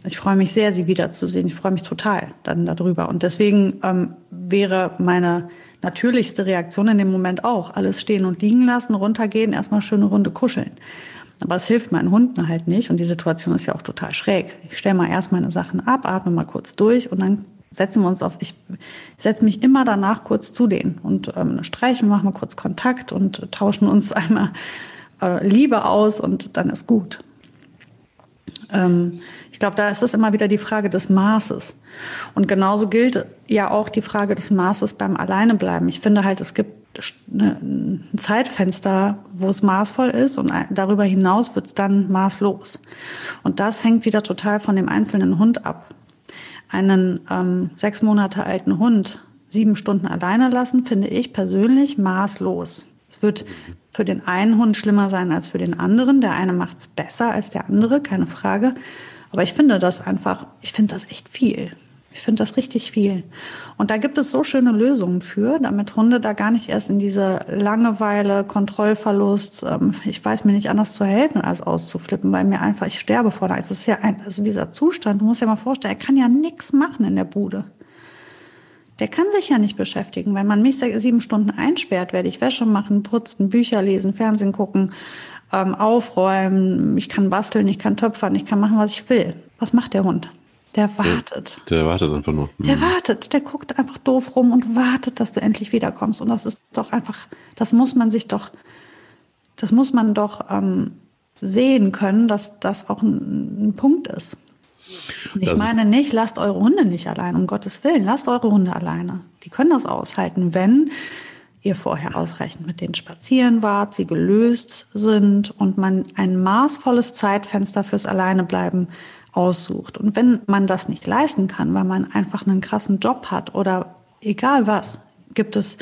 Ich freue mich sehr, sie wiederzusehen. Ich freue mich total dann darüber. Und deswegen ähm, wäre meine natürlichste Reaktion in dem Moment auch, alles stehen und liegen lassen, runtergehen, erstmal schöne Runde kuscheln. Aber es hilft meinen Hunden halt nicht und die Situation ist ja auch total schräg. Ich stelle mal erst meine Sachen ab, atme mal kurz durch und dann setzen wir uns auf, ich, setze mich immer danach kurz zu denen und ähm, streichen, machen mal kurz Kontakt und tauschen uns einmal äh, Liebe aus und dann ist gut. Ähm, ich glaube, da ist es immer wieder die Frage des Maßes. Und genauso gilt ja auch die Frage des Maßes beim Alleinebleiben. Ich finde halt, es gibt ein Zeitfenster, wo es maßvoll ist und darüber hinaus wird es dann maßlos. Und das hängt wieder total von dem einzelnen Hund ab. Einen ähm, sechs Monate alten Hund sieben Stunden alleine lassen, finde ich persönlich maßlos. Es wird für den einen Hund schlimmer sein als für den anderen. Der eine macht es besser als der andere, keine Frage. Aber ich finde das einfach, ich finde das echt viel. Ich finde das richtig viel. Und da gibt es so schöne Lösungen für, damit Hunde da gar nicht erst in diese Langeweile, Kontrollverlust, ähm, ich weiß mir nicht anders zu helfen, als auszuflippen, weil mir einfach, ich sterbe vor Angst. Das ist ja ein, also dieser Zustand, du musst dir mal vorstellen, er kann ja nichts machen in der Bude. Der kann sich ja nicht beschäftigen. Wenn man mich sieben Stunden einsperrt, werde ich Wäsche machen, putzen, Bücher lesen, Fernsehen gucken, ähm, aufräumen, ich kann basteln, ich kann töpfern, ich kann machen, was ich will. Was macht der Hund? Der wartet. Der, der, wartet einfach nur. Der mhm. wartet, der guckt einfach doof rum und wartet, dass du endlich wiederkommst. Und das ist doch einfach, das muss man sich doch, das muss man doch ähm, sehen können, dass das auch ein, ein Punkt ist. Und ich das meine nicht, lasst eure Hunde nicht allein, um Gottes Willen, lasst eure Hunde alleine. Die können das aushalten, wenn ihr vorher ausreichend mit denen spazieren wart, sie gelöst sind und man ein maßvolles Zeitfenster fürs Alleinebleiben aussucht. Und wenn man das nicht leisten kann, weil man einfach einen krassen Job hat oder egal was, gibt es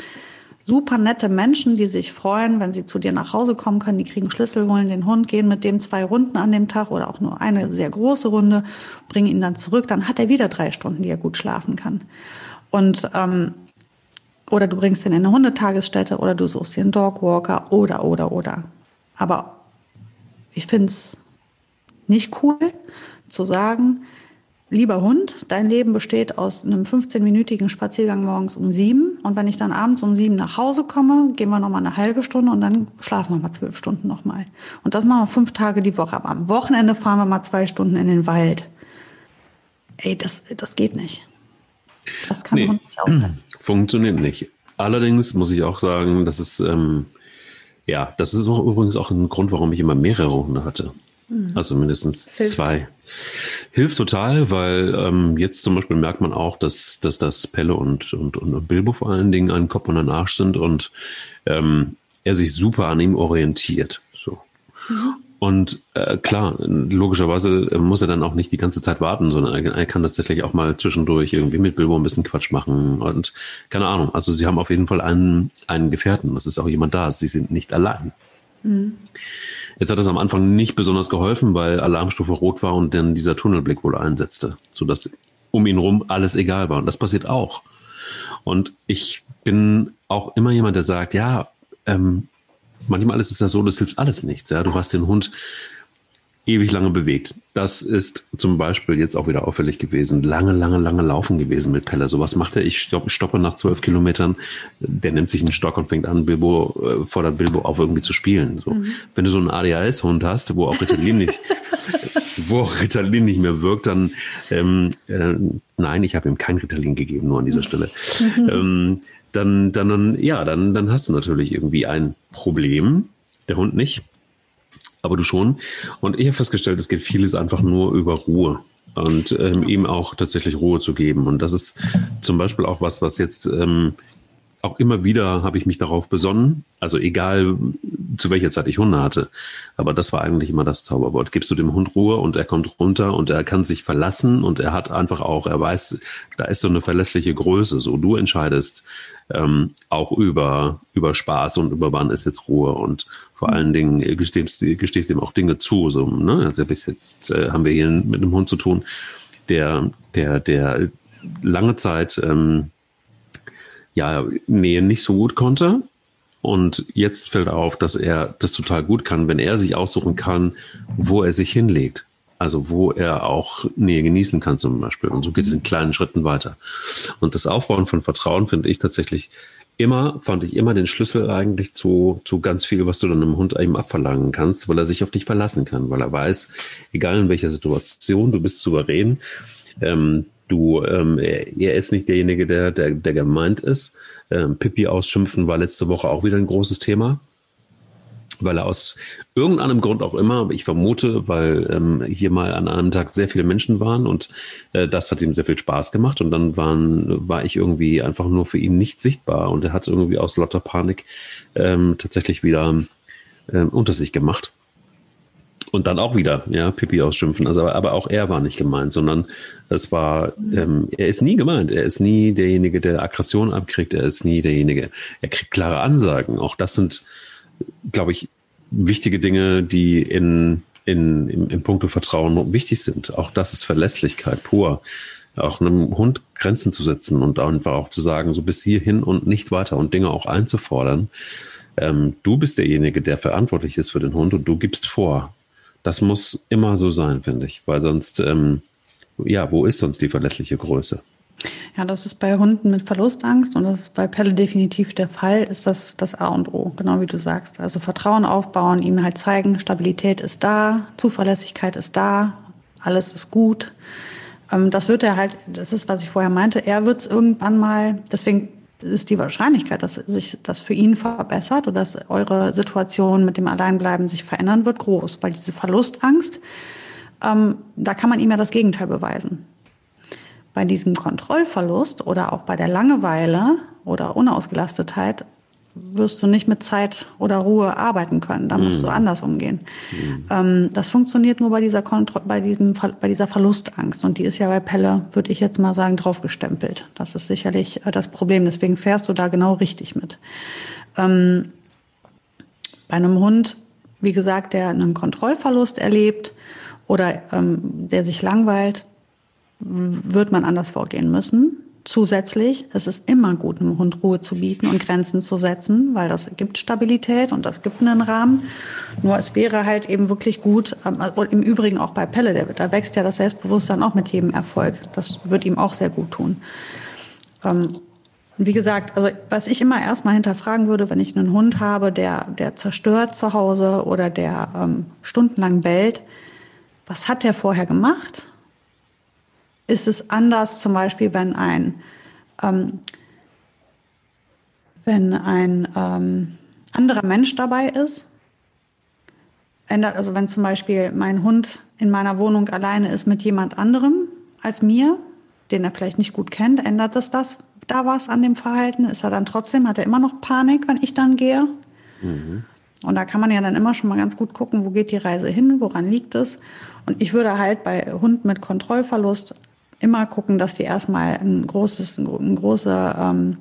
super nette Menschen, die sich freuen, wenn sie zu dir nach Hause kommen können. Die kriegen Schlüssel, holen den Hund, gehen mit dem zwei Runden an dem Tag oder auch nur eine sehr große Runde, bringen ihn dann zurück. Dann hat er wieder drei Stunden, die er gut schlafen kann. Und ähm, oder du bringst ihn in eine Hundetagesstätte oder du suchst dir einen Dogwalker oder, oder, oder. Aber ich finde es nicht cool zu sagen, lieber Hund, dein Leben besteht aus einem 15-minütigen Spaziergang morgens um sieben. Und wenn ich dann abends um sieben nach Hause komme, gehen wir noch mal eine halbe Stunde und dann schlafen wir mal zwölf Stunden noch mal. Und das machen wir fünf Tage die Woche. Aber am Wochenende fahren wir mal zwei Stunden in den Wald. Ey, das, das geht nicht. Das kann nee, man nicht aushalten. Funktioniert nicht. Allerdings muss ich auch sagen, das ist, ähm, ja, das ist auch übrigens auch ein Grund, warum ich immer mehrere Hunde hatte. Mhm. Also mindestens Hilft. zwei. Hilft total, weil ähm, jetzt zum Beispiel merkt man auch, dass, dass das Pelle und, und, und Bilbo vor allen Dingen ein Kopf und ein Arsch sind und ähm, er sich super an ihm orientiert. So. Mhm. Und äh, klar, logischerweise äh, muss er dann auch nicht die ganze Zeit warten, sondern er, er, kann tatsächlich auch mal zwischendurch irgendwie mit Bilbo ein bisschen Quatsch machen und keine Ahnung. Also sie haben auf jeden Fall einen, einen Gefährten. Es ist auch jemand da. Sie sind nicht allein. Mhm. Jetzt hat es am Anfang nicht besonders geholfen, weil Alarmstufe rot war und dann dieser Tunnelblick wohl einsetzte, sodass um ihn rum alles egal war. Und das passiert auch. Und ich bin auch immer jemand, der sagt, ja, ähm, manchmal ist es ja so, das hilft alles nichts. Ja? Du hast den Hund ewig lange bewegt. Das ist zum Beispiel jetzt auch wieder auffällig gewesen. Lange, lange, lange laufen gewesen mit Pelle. Sowas macht er. Ich stoppe nach zwölf Kilometern. Der nimmt sich einen Stock und fängt an, Bilbo, äh, fordert Bilbo auf, irgendwie zu spielen. So. Mhm. Wenn du so einen ADHS-Hund hast, wo auch Ritalin nicht, wo auch Ritalin nicht mehr wirkt, dann, ähm, äh, nein, ich habe ihm kein Ritalin gegeben, nur an dieser Stelle. Mhm. Ähm, dann, dann, dann, ja, dann, dann hast du natürlich irgendwie ein Problem. Der Hund nicht, aber du schon. Und ich habe festgestellt, es geht vieles einfach nur über Ruhe und ähm, ihm auch tatsächlich Ruhe zu geben. Und das ist zum Beispiel auch was, was jetzt ähm, auch immer wieder habe ich mich darauf besonnen. Also egal, zu welcher Zeit ich Hunde hatte. Aber das war eigentlich immer das Zauberwort. Gibst du dem Hund Ruhe und er kommt runter und er kann sich verlassen und er hat einfach auch, er weiß, da ist so eine verlässliche Größe. So, du entscheidest ähm, auch über, über Spaß und über wann ist jetzt Ruhe und vor allen Dingen gestehst, gestehst ihm auch Dinge zu. So, ne? Also bis jetzt äh, haben wir hier mit einem Hund zu tun, der, der, der lange Zeit ähm, ja, Nähe nicht so gut konnte. Und jetzt fällt auf, dass er das total gut kann, wenn er sich aussuchen kann, wo er sich hinlegt. Also wo er auch Nähe genießen kann zum Beispiel. Und so geht es in kleinen Schritten weiter. Und das Aufbauen von Vertrauen finde ich tatsächlich immer, fand ich immer den Schlüssel eigentlich zu, zu ganz viel, was du dann einem Hund eben abverlangen kannst, weil er sich auf dich verlassen kann, weil er weiß, egal in welcher Situation, du bist souverän. Ähm, Du, ähm, er ist nicht derjenige, der, der, der gemeint ist. Ähm, Pippi ausschimpfen war letzte Woche auch wieder ein großes Thema. weil er aus irgendeinem Grund auch immer, ich vermute, weil ähm, hier mal an einem Tag sehr viele Menschen waren und äh, das hat ihm sehr viel Spaß gemacht und dann waren, war ich irgendwie einfach nur für ihn nicht sichtbar und er hat irgendwie aus lauter Panik ähm, tatsächlich wieder ähm, unter sich gemacht. Und dann auch wieder, ja, Pipi ausschimpfen. Also, aber auch er war nicht gemeint, sondern es war, ähm, er ist nie gemeint. Er ist nie derjenige, der Aggression abkriegt. Er ist nie derjenige, er kriegt klare Ansagen. Auch das sind, glaube ich, wichtige Dinge, die in, in, im, im Punkto Vertrauen wichtig sind. Auch das ist Verlässlichkeit pur. Auch einem Hund Grenzen zu setzen und einfach auch zu sagen, so bis hierhin und nicht weiter und Dinge auch einzufordern. Ähm, du bist derjenige, der verantwortlich ist für den Hund und du gibst vor. Das muss immer so sein, finde ich, weil sonst, ähm, ja, wo ist sonst die verlässliche Größe? Ja, das ist bei Hunden mit Verlustangst und das ist bei Pelle definitiv der Fall, ist das das A und O, genau wie du sagst. Also Vertrauen aufbauen, ihm halt zeigen, Stabilität ist da, Zuverlässigkeit ist da, alles ist gut. Ähm, das wird er halt, das ist, was ich vorher meinte, er wird es irgendwann mal, deswegen ist die Wahrscheinlichkeit, dass sich das für ihn verbessert oder dass eure Situation mit dem Alleinbleiben sich verändern wird, groß, weil diese Verlustangst, ähm, da kann man ihm ja das Gegenteil beweisen. Bei diesem Kontrollverlust oder auch bei der Langeweile oder Unausgelastetheit wirst du nicht mit Zeit oder Ruhe arbeiten können. Da musst mhm. du anders umgehen. Mhm. Ähm, das funktioniert nur bei dieser, Kontro bei, diesem, bei dieser Verlustangst. Und die ist ja bei Pelle, würde ich jetzt mal sagen, draufgestempelt. Das ist sicherlich äh, das Problem. Deswegen fährst du da genau richtig mit. Ähm, bei einem Hund, wie gesagt, der einen Kontrollverlust erlebt oder ähm, der sich langweilt, wird man anders vorgehen müssen. Zusätzlich, es ist immer gut, einem Hund Ruhe zu bieten und Grenzen zu setzen, weil das gibt Stabilität und das gibt einen Rahmen. Nur es wäre halt eben wirklich gut, ähm, im Übrigen auch bei Pelle, da wächst ja das Selbstbewusstsein auch mit jedem Erfolg. Das wird ihm auch sehr gut tun. Ähm, wie gesagt, also was ich immer erstmal hinterfragen würde, wenn ich einen Hund habe, der, der zerstört zu Hause oder der ähm, stundenlang bellt, was hat der vorher gemacht? Ist es anders, zum Beispiel, wenn ein, ähm, wenn ein ähm, anderer Mensch dabei ist. Ändert, also wenn zum Beispiel mein Hund in meiner Wohnung alleine ist mit jemand anderem als mir, den er vielleicht nicht gut kennt, ändert es das da was an dem Verhalten? Ist er dann trotzdem, hat er immer noch Panik, wenn ich dann gehe? Mhm. Und da kann man ja dann immer schon mal ganz gut gucken, wo geht die Reise hin, woran liegt es. Und ich würde halt bei Hunden mit Kontrollverlust immer gucken, dass die erstmal ein großes, eine große ähm,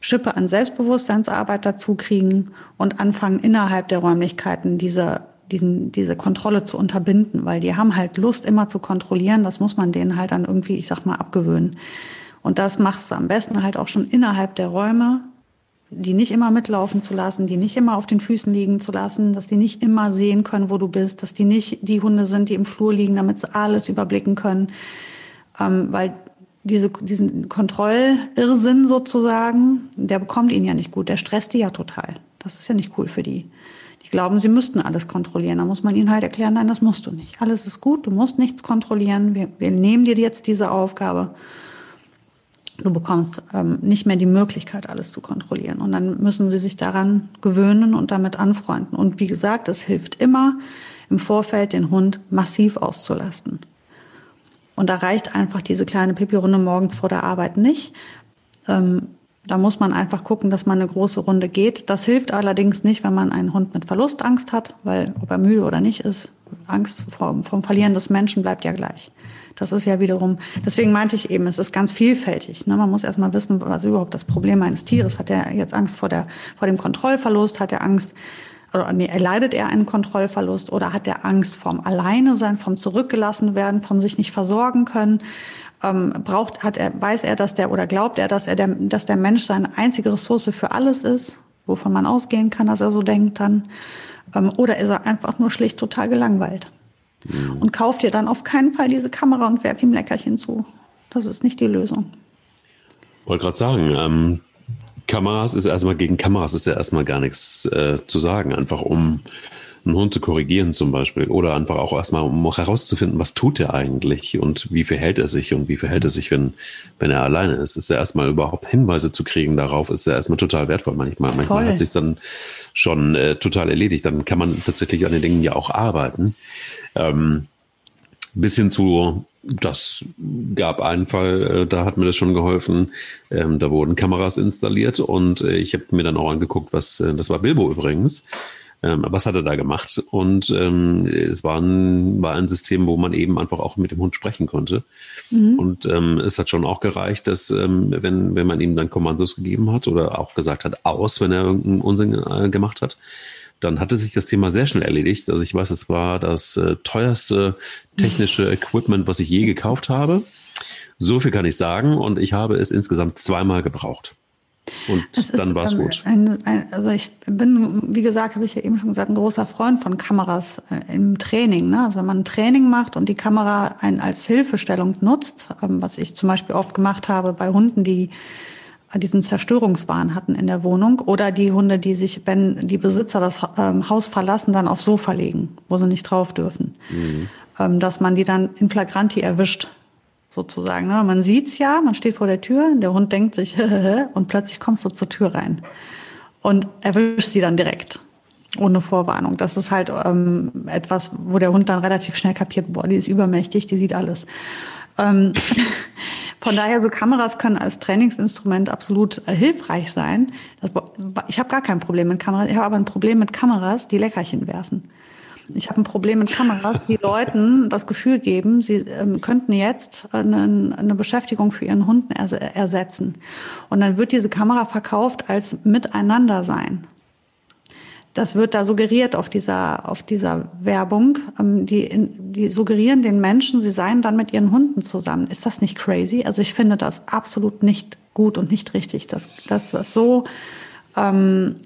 Schippe an Selbstbewusstseinsarbeit dazu kriegen und anfangen innerhalb der Räumlichkeiten diese diesen, diese Kontrolle zu unterbinden, weil die haben halt Lust, immer zu kontrollieren. Das muss man denen halt dann irgendwie, ich sag mal, abgewöhnen. Und das machst du am besten halt auch schon innerhalb der Räume, die nicht immer mitlaufen zu lassen, die nicht immer auf den Füßen liegen zu lassen, dass die nicht immer sehen können, wo du bist, dass die nicht die Hunde sind, die im Flur liegen, damit sie alles überblicken können, ähm, weil diese, diesen Kontrollirrsinn sozusagen, der bekommt ihn ja nicht gut, der stresst die ja total. Das ist ja nicht cool für die. Die glauben, sie müssten alles kontrollieren. Da muss man ihnen halt erklären, nein, das musst du nicht. Alles ist gut, du musst nichts kontrollieren. Wir, wir nehmen dir jetzt diese Aufgabe. Du bekommst ähm, nicht mehr die Möglichkeit, alles zu kontrollieren. Und dann müssen sie sich daran gewöhnen und damit anfreunden. Und wie gesagt, es hilft immer, im Vorfeld den Hund massiv auszulasten. Und da reicht einfach diese kleine Pipi-Runde morgens vor der Arbeit nicht. Ähm, da muss man einfach gucken, dass man eine große Runde geht. Das hilft allerdings nicht, wenn man einen Hund mit Verlustangst hat, weil ob er müde oder nicht ist, Angst vom, vom Verlieren des Menschen bleibt ja gleich. Das ist ja wiederum, deswegen meinte ich eben, es ist ganz vielfältig. Ne? Man muss erstmal wissen, was überhaupt das Problem eines Tieres. Hat er jetzt Angst vor, der, vor dem Kontrollverlust? Hat er Angst oder nee, erleidet er einen Kontrollverlust oder hat er Angst vom Alleine sein, vom zurückgelassen werden, vom sich nicht versorgen können? Ähm, braucht, hat er, weiß er, dass der oder glaubt er, dass er der, dass der Mensch seine einzige Ressource für alles ist, wovon man ausgehen kann, dass er so denkt dann? Ähm, oder ist er einfach nur schlicht total gelangweilt? Mhm. Und kauft ihr dann auf keinen Fall diese Kamera und werft ihm Leckerchen zu. Das ist nicht die Lösung. Wollte gerade sagen, ähm, Kameras ist erstmal gegen Kameras ist ja erstmal gar nichts äh, zu sagen, einfach um einen Hund zu korrigieren zum Beispiel oder einfach auch erstmal, um herauszufinden, was tut er eigentlich und wie verhält er sich und wie verhält er sich, wenn, wenn er alleine ist. Ist ja erstmal überhaupt Hinweise zu kriegen darauf, ist ja erstmal total wertvoll manchmal. Manchmal Voll. hat sich dann schon äh, total erledigt. Dann kann man tatsächlich an den Dingen ja auch arbeiten. Ähm, bis hin zu, das gab einen Fall, äh, da hat mir das schon geholfen. Ähm, da wurden Kameras installiert und äh, ich habe mir dann auch angeguckt, was, äh, das war Bilbo übrigens. Ähm, was hat er da gemacht? Und ähm, es war ein, war ein System, wo man eben einfach auch mit dem Hund sprechen konnte. Mhm. Und ähm, es hat schon auch gereicht, dass ähm, wenn, wenn man ihm dann Kommandos gegeben hat oder auch gesagt hat, aus, wenn er irgendeinen Unsinn äh, gemacht hat, dann hatte sich das Thema sehr schnell erledigt. Also ich weiß, es war das äh, teuerste technische Equipment, was ich je gekauft habe. So viel kann ich sagen und ich habe es insgesamt zweimal gebraucht. Und das dann war es gut. Ein, ein, also ich bin, wie gesagt, habe ich ja eben schon gesagt, ein großer Freund von Kameras äh, im Training. Ne? Also wenn man ein Training macht und die Kamera ein, als Hilfestellung nutzt, ähm, was ich zum Beispiel oft gemacht habe bei Hunden, die diesen Zerstörungswahn hatten in der Wohnung oder die Hunde, die sich, wenn die Besitzer das ähm, Haus verlassen, dann aufs Sofa legen, wo sie nicht drauf dürfen. Mhm. Ähm, dass man die dann in Flagranti erwischt, sozusagen. Ne? Man sieht's ja, man steht vor der Tür, der Hund denkt sich, und plötzlich kommst du zur Tür rein und erwischt sie dann direkt. Ohne Vorwarnung. Das ist halt ähm, etwas, wo der Hund dann relativ schnell kapiert, boah, die ist übermächtig, die sieht alles. Von daher, so Kameras können als Trainingsinstrument absolut äh, hilfreich sein. Das, ich habe gar kein Problem mit Kameras. Ich habe aber ein Problem mit Kameras, die Leckerchen werfen. Ich habe ein Problem mit Kameras, die Leuten das Gefühl geben, sie ähm, könnten jetzt eine, eine, Beschäftigung für ihren Hund ersetzen. Und dann wird diese Kamera verkauft als Miteinander sein das wird da suggeriert auf dieser, auf dieser Werbung. Ähm, die, die suggerieren den Menschen, sie seien dann mit ihren Hunden zusammen. Ist das nicht crazy? Also ich finde das absolut nicht gut und nicht richtig, dass, dass das so ähm,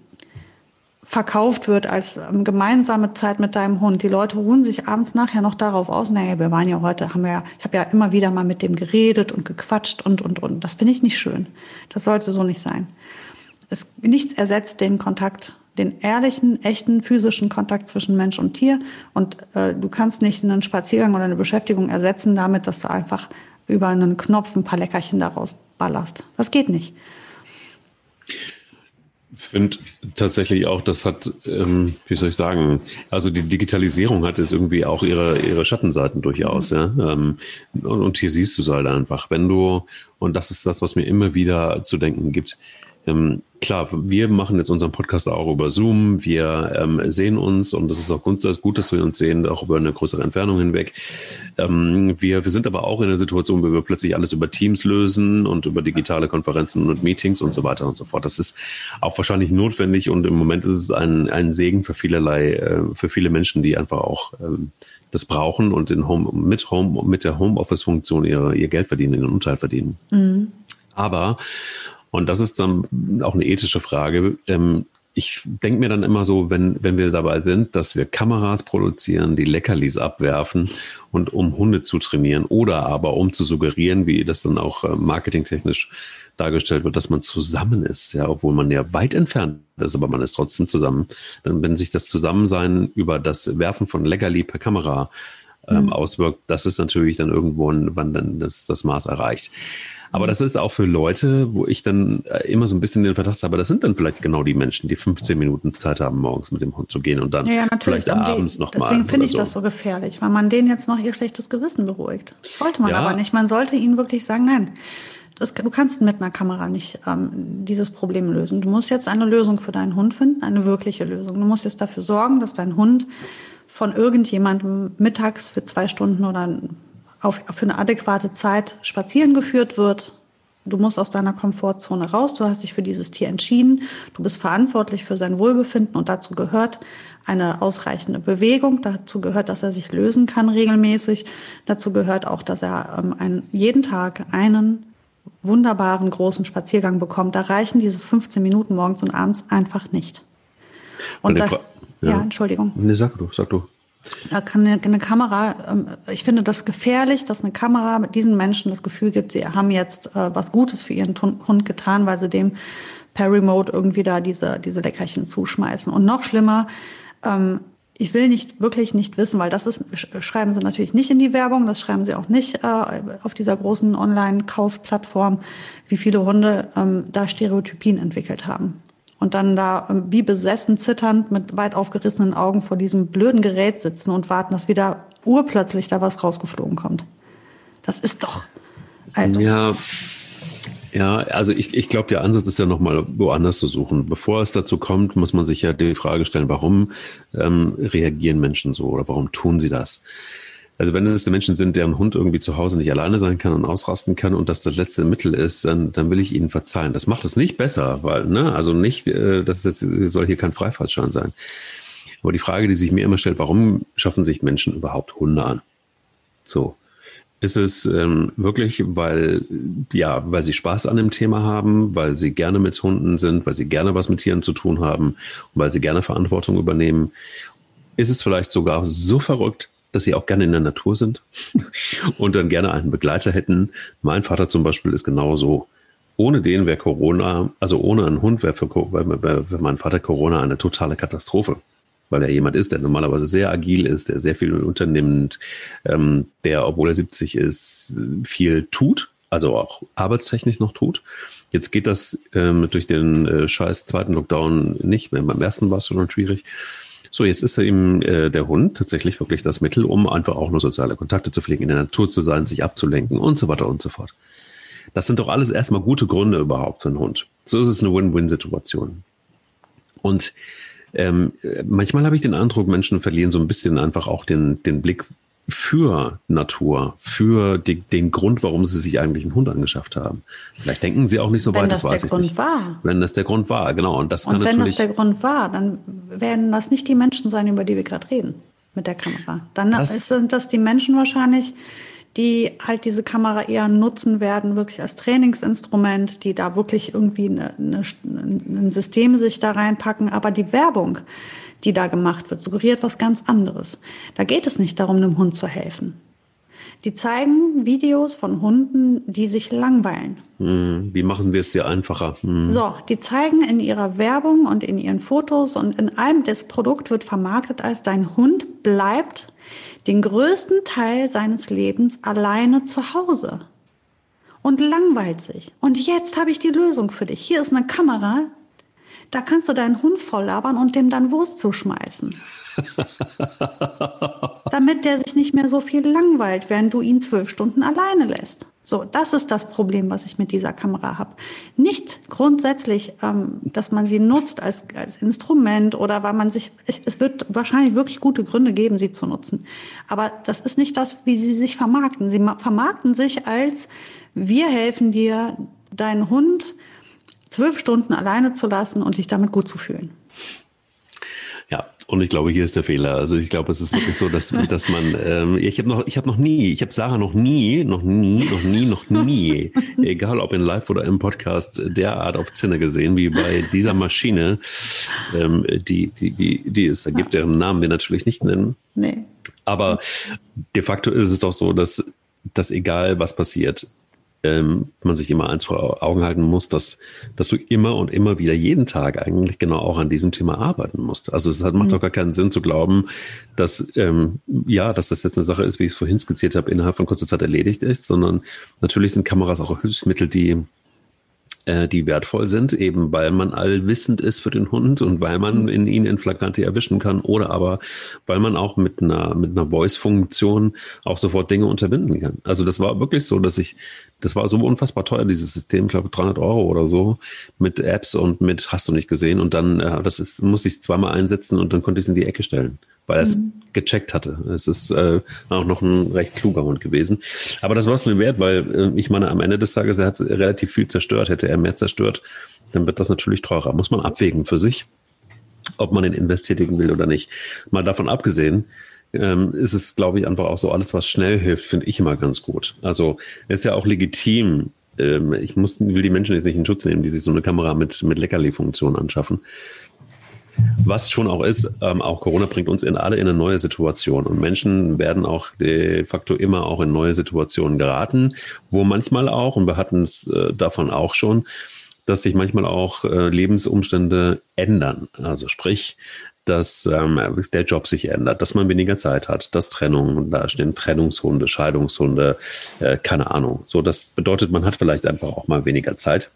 verkauft wird als ähm, gemeinsame Zeit mit deinem Hund. Die Leute ruhen sich abends nachher noch darauf aus. Naja, wir waren ja heute, haben wir ja, ich habe ja immer wieder mal mit dem geredet und gequatscht und und und. Das finde ich nicht schön. Das sollte so nicht sein. Es, nichts ersetzt den Kontakt den ehrlichen, echten physischen Kontakt zwischen Mensch und Tier. Und äh, du kannst nicht einen Spaziergang oder eine Beschäftigung ersetzen damit, dass du einfach über einen Knopf ein paar Leckerchen daraus ballerst. Das geht nicht. Ich finde tatsächlich auch, das hat, ähm, wie soll ich sagen, also die Digitalisierung hat jetzt irgendwie auch ihre, ihre Schattenseiten durchaus, mhm. ja. Ähm, und, und, hier siehst du es halt einfach. Wenn du, und das ist das, was mir immer wieder zu denken gibt, ähm, klar, wir machen jetzt unseren Podcast auch über Zoom. Wir ähm, sehen uns und das ist auch gut, dass wir uns sehen, auch über eine größere Entfernung hinweg. Ähm, wir, wir sind aber auch in einer Situation, wo wir plötzlich alles über Teams lösen und über digitale Konferenzen und Meetings und so weiter und so fort. Das ist auch wahrscheinlich notwendig und im Moment ist es ein, ein Segen für vielerlei, äh, für viele Menschen, die einfach auch ähm, das brauchen und in Home, mit Home, mit der Homeoffice-Funktion ihr, ihr Geld verdienen, ihren Unterhalt verdienen. Mhm. Aber und das ist dann auch eine ethische Frage. Ähm, ich denke mir dann immer so, wenn, wenn wir dabei sind, dass wir Kameras produzieren, die Leckerlis abwerfen und um Hunde zu trainieren oder aber um zu suggerieren, wie das dann auch äh, marketingtechnisch dargestellt wird, dass man zusammen ist, ja, obwohl man ja weit entfernt ist, aber man ist trotzdem zusammen. Dann, wenn sich das Zusammensein über das Werfen von Leckerli per Kamera ähm, mhm. auswirkt, das ist natürlich dann irgendwo, wann dann das, das Maß erreicht. Aber das ist auch für Leute, wo ich dann äh, immer so ein bisschen den Verdacht habe, das sind dann vielleicht genau die Menschen, die 15 Minuten Zeit haben, morgens mit dem Hund zu gehen und dann ja, vielleicht um abends nochmal. Deswegen finde ich so. das so gefährlich, weil man denen jetzt noch ihr schlechtes Gewissen beruhigt. Sollte man ja. aber nicht. Man sollte ihnen wirklich sagen, nein. Das, du kannst mit einer Kamera nicht ähm, dieses Problem lösen. Du musst jetzt eine Lösung für deinen Hund finden, eine wirkliche Lösung. Du musst jetzt dafür sorgen, dass dein Hund von irgendjemandem mittags für zwei Stunden oder auf, für eine adäquate Zeit spazieren geführt wird. Du musst aus deiner Komfortzone raus. Du hast dich für dieses Tier entschieden. Du bist verantwortlich für sein Wohlbefinden und dazu gehört eine ausreichende Bewegung. Dazu gehört, dass er sich lösen kann regelmäßig. Dazu gehört auch, dass er ähm, einen, jeden Tag einen wunderbaren großen Spaziergang bekommt. Da reichen diese 15 Minuten morgens und abends einfach nicht. Und das, ja. ja, Entschuldigung. Nee, sag du, sag du. Da kann eine, eine, Kamera, ähm, ich finde das gefährlich, dass eine Kamera mit diesen Menschen das Gefühl gibt, sie haben jetzt äh, was Gutes für ihren Hund getan, weil sie dem per Remote irgendwie da diese, diese Leckerchen zuschmeißen. Und noch schlimmer, ähm, ich will nicht wirklich nicht wissen, weil das ist, schreiben sie natürlich nicht in die Werbung, das schreiben sie auch nicht äh, auf dieser großen Online-Kaufplattform, wie viele Hunde ähm, da Stereotypien entwickelt haben. Und dann da ähm, wie besessen zitternd mit weit aufgerissenen Augen vor diesem blöden Gerät sitzen und warten, dass wieder urplötzlich da was rausgeflogen kommt. Das ist doch. Also. Ja, ja, also ich, ich glaube, der Ansatz ist ja nochmal woanders zu suchen. Bevor es dazu kommt, muss man sich ja die Frage stellen, warum ähm, reagieren Menschen so oder warum tun sie das? Also wenn es Menschen sind, deren Hund irgendwie zu Hause nicht alleine sein kann und ausrasten kann und das das letzte Mittel ist, dann, dann will ich ihnen verzeihen. Das macht es nicht besser, weil, ne, also nicht, äh, das jetzt, soll hier kein Freifahrtschein sein. Aber die Frage, die sich mir immer stellt, warum schaffen sich Menschen überhaupt Hunde an? So. Ist es ähm, wirklich, weil, ja, weil sie Spaß an dem Thema haben, weil sie gerne mit Hunden sind, weil sie gerne was mit Tieren zu tun haben und weil sie gerne Verantwortung übernehmen? Ist es vielleicht sogar so verrückt, dass sie auch gerne in der Natur sind und dann gerne einen Begleiter hätten? Mein Vater zum Beispiel ist genauso. Ohne den wäre Corona, also ohne einen Hund wäre für, wär, wär mein Vater Corona eine totale Katastrophe weil er jemand ist, der normalerweise sehr agil ist, der sehr viel unternimmt, ähm, der, obwohl er 70 ist, viel tut, also auch arbeitstechnisch noch tut. Jetzt geht das ähm, durch den äh, scheiß zweiten Lockdown nicht mehr. Beim ersten war es schon schwierig. So, jetzt ist eben äh, der Hund tatsächlich wirklich das Mittel, um einfach auch nur soziale Kontakte zu pflegen, in der Natur zu sein, sich abzulenken und so weiter und so fort. Das sind doch alles erstmal gute Gründe überhaupt für einen Hund. So ist es eine Win-Win-Situation. Und ähm, manchmal habe ich den Eindruck, Menschen verlieren so ein bisschen einfach auch den, den Blick für Natur, für die, den Grund, warum sie sich eigentlich einen Hund angeschafft haben. Vielleicht denken sie auch nicht so wenn weit, das, das weiß der ich Grund nicht. War. Wenn das der Grund war, genau. Und das und kann wenn natürlich. das der Grund war, dann werden das nicht die Menschen sein, über die wir gerade reden mit der Kamera. Dann das, sind das die Menschen wahrscheinlich, die halt diese Kamera eher nutzen werden, wirklich als Trainingsinstrument, die da wirklich irgendwie eine, eine, ein System sich da reinpacken. Aber die Werbung, die da gemacht wird, suggeriert was ganz anderes. Da geht es nicht darum, einem Hund zu helfen. Die zeigen Videos von Hunden, die sich langweilen. Hm, wie machen wir es dir einfacher? Hm. So, die zeigen in ihrer Werbung und in ihren Fotos und in allem, das Produkt wird vermarktet als dein Hund bleibt den größten Teil seines Lebens alleine zu Hause und langweilt sich. Und jetzt habe ich die Lösung für dich. Hier ist eine Kamera, da kannst du deinen Hund voll labern und dem dann Wurst zuschmeißen. Damit der sich nicht mehr so viel langweilt, während du ihn zwölf Stunden alleine lässt. So, das ist das Problem, was ich mit dieser Kamera habe. Nicht grundsätzlich, ähm, dass man sie nutzt als, als Instrument oder weil man sich, es wird wahrscheinlich wirklich gute Gründe geben, sie zu nutzen. Aber das ist nicht das, wie sie sich vermarkten. Sie vermarkten sich als, wir helfen dir, deinen Hund zwölf Stunden alleine zu lassen und dich damit gut zu fühlen. Ja, und ich glaube, hier ist der Fehler. Also ich glaube, es ist wirklich so, dass, dass man, ähm, ich habe noch, ich habe noch nie, ich habe Sarah noch nie, noch nie, noch nie, noch nie, egal ob in Live oder im Podcast, derart auf Zinne gesehen wie bei dieser Maschine, ähm, die, die, die, die es da gibt, deren Namen wir natürlich nicht nennen. Nee. Aber de facto ist es doch so, dass, dass egal was passiert, ähm, man sich immer eins vor Augen halten muss, dass, dass du immer und immer wieder jeden Tag eigentlich genau auch an diesem Thema arbeiten musst. Also es hat, macht mhm. doch gar keinen Sinn zu glauben, dass ähm, ja, dass das jetzt eine Sache ist, wie ich es vorhin skizziert habe, innerhalb von kurzer Zeit erledigt ist, sondern natürlich sind Kameras auch Hilfsmittel, die äh, die wertvoll sind, eben weil man allwissend ist für den Hund und weil man mhm. in ihn in Flagranti erwischen kann oder aber weil man auch mit einer, mit einer Voice-Funktion auch sofort Dinge unterbinden kann. Also das war wirklich so, dass ich, das war so unfassbar teuer, dieses System, ich glaube 300 Euro oder so, mit Apps und mit hast du nicht gesehen und dann, äh, das ist, muss ich zweimal einsetzen und dann konnte ich es in die Ecke stellen weil er es mhm. gecheckt hatte. Es ist äh, auch noch ein recht kluger Hund gewesen. Aber das war es mir wert, weil äh, ich meine, am Ende des Tages, er hat relativ viel zerstört. Hätte er mehr zerstört, dann wird das natürlich teurer. Muss man abwägen für sich, ob man den Invest tätigen will oder nicht. Mal davon abgesehen, ähm, ist es, glaube ich, einfach auch so, alles, was schnell hilft, finde ich immer ganz gut. Also ist ja auch legitim. Ähm, ich muss, will die Menschen jetzt nicht in Schutz nehmen, die sich so eine Kamera mit, mit Leckerli-Funktion anschaffen. Was schon auch ist, ähm, auch Corona bringt uns in alle in eine neue Situation und Menschen werden auch de facto immer auch in neue Situationen geraten, wo manchmal auch, und wir hatten es äh, davon auch schon, dass sich manchmal auch äh, Lebensumstände ändern. Also sprich, dass ähm, der Job sich ändert, dass man weniger Zeit hat, dass Trennungen da stehen, Trennungshunde, Scheidungshunde, äh, keine Ahnung. So, das bedeutet, man hat vielleicht einfach auch mal weniger Zeit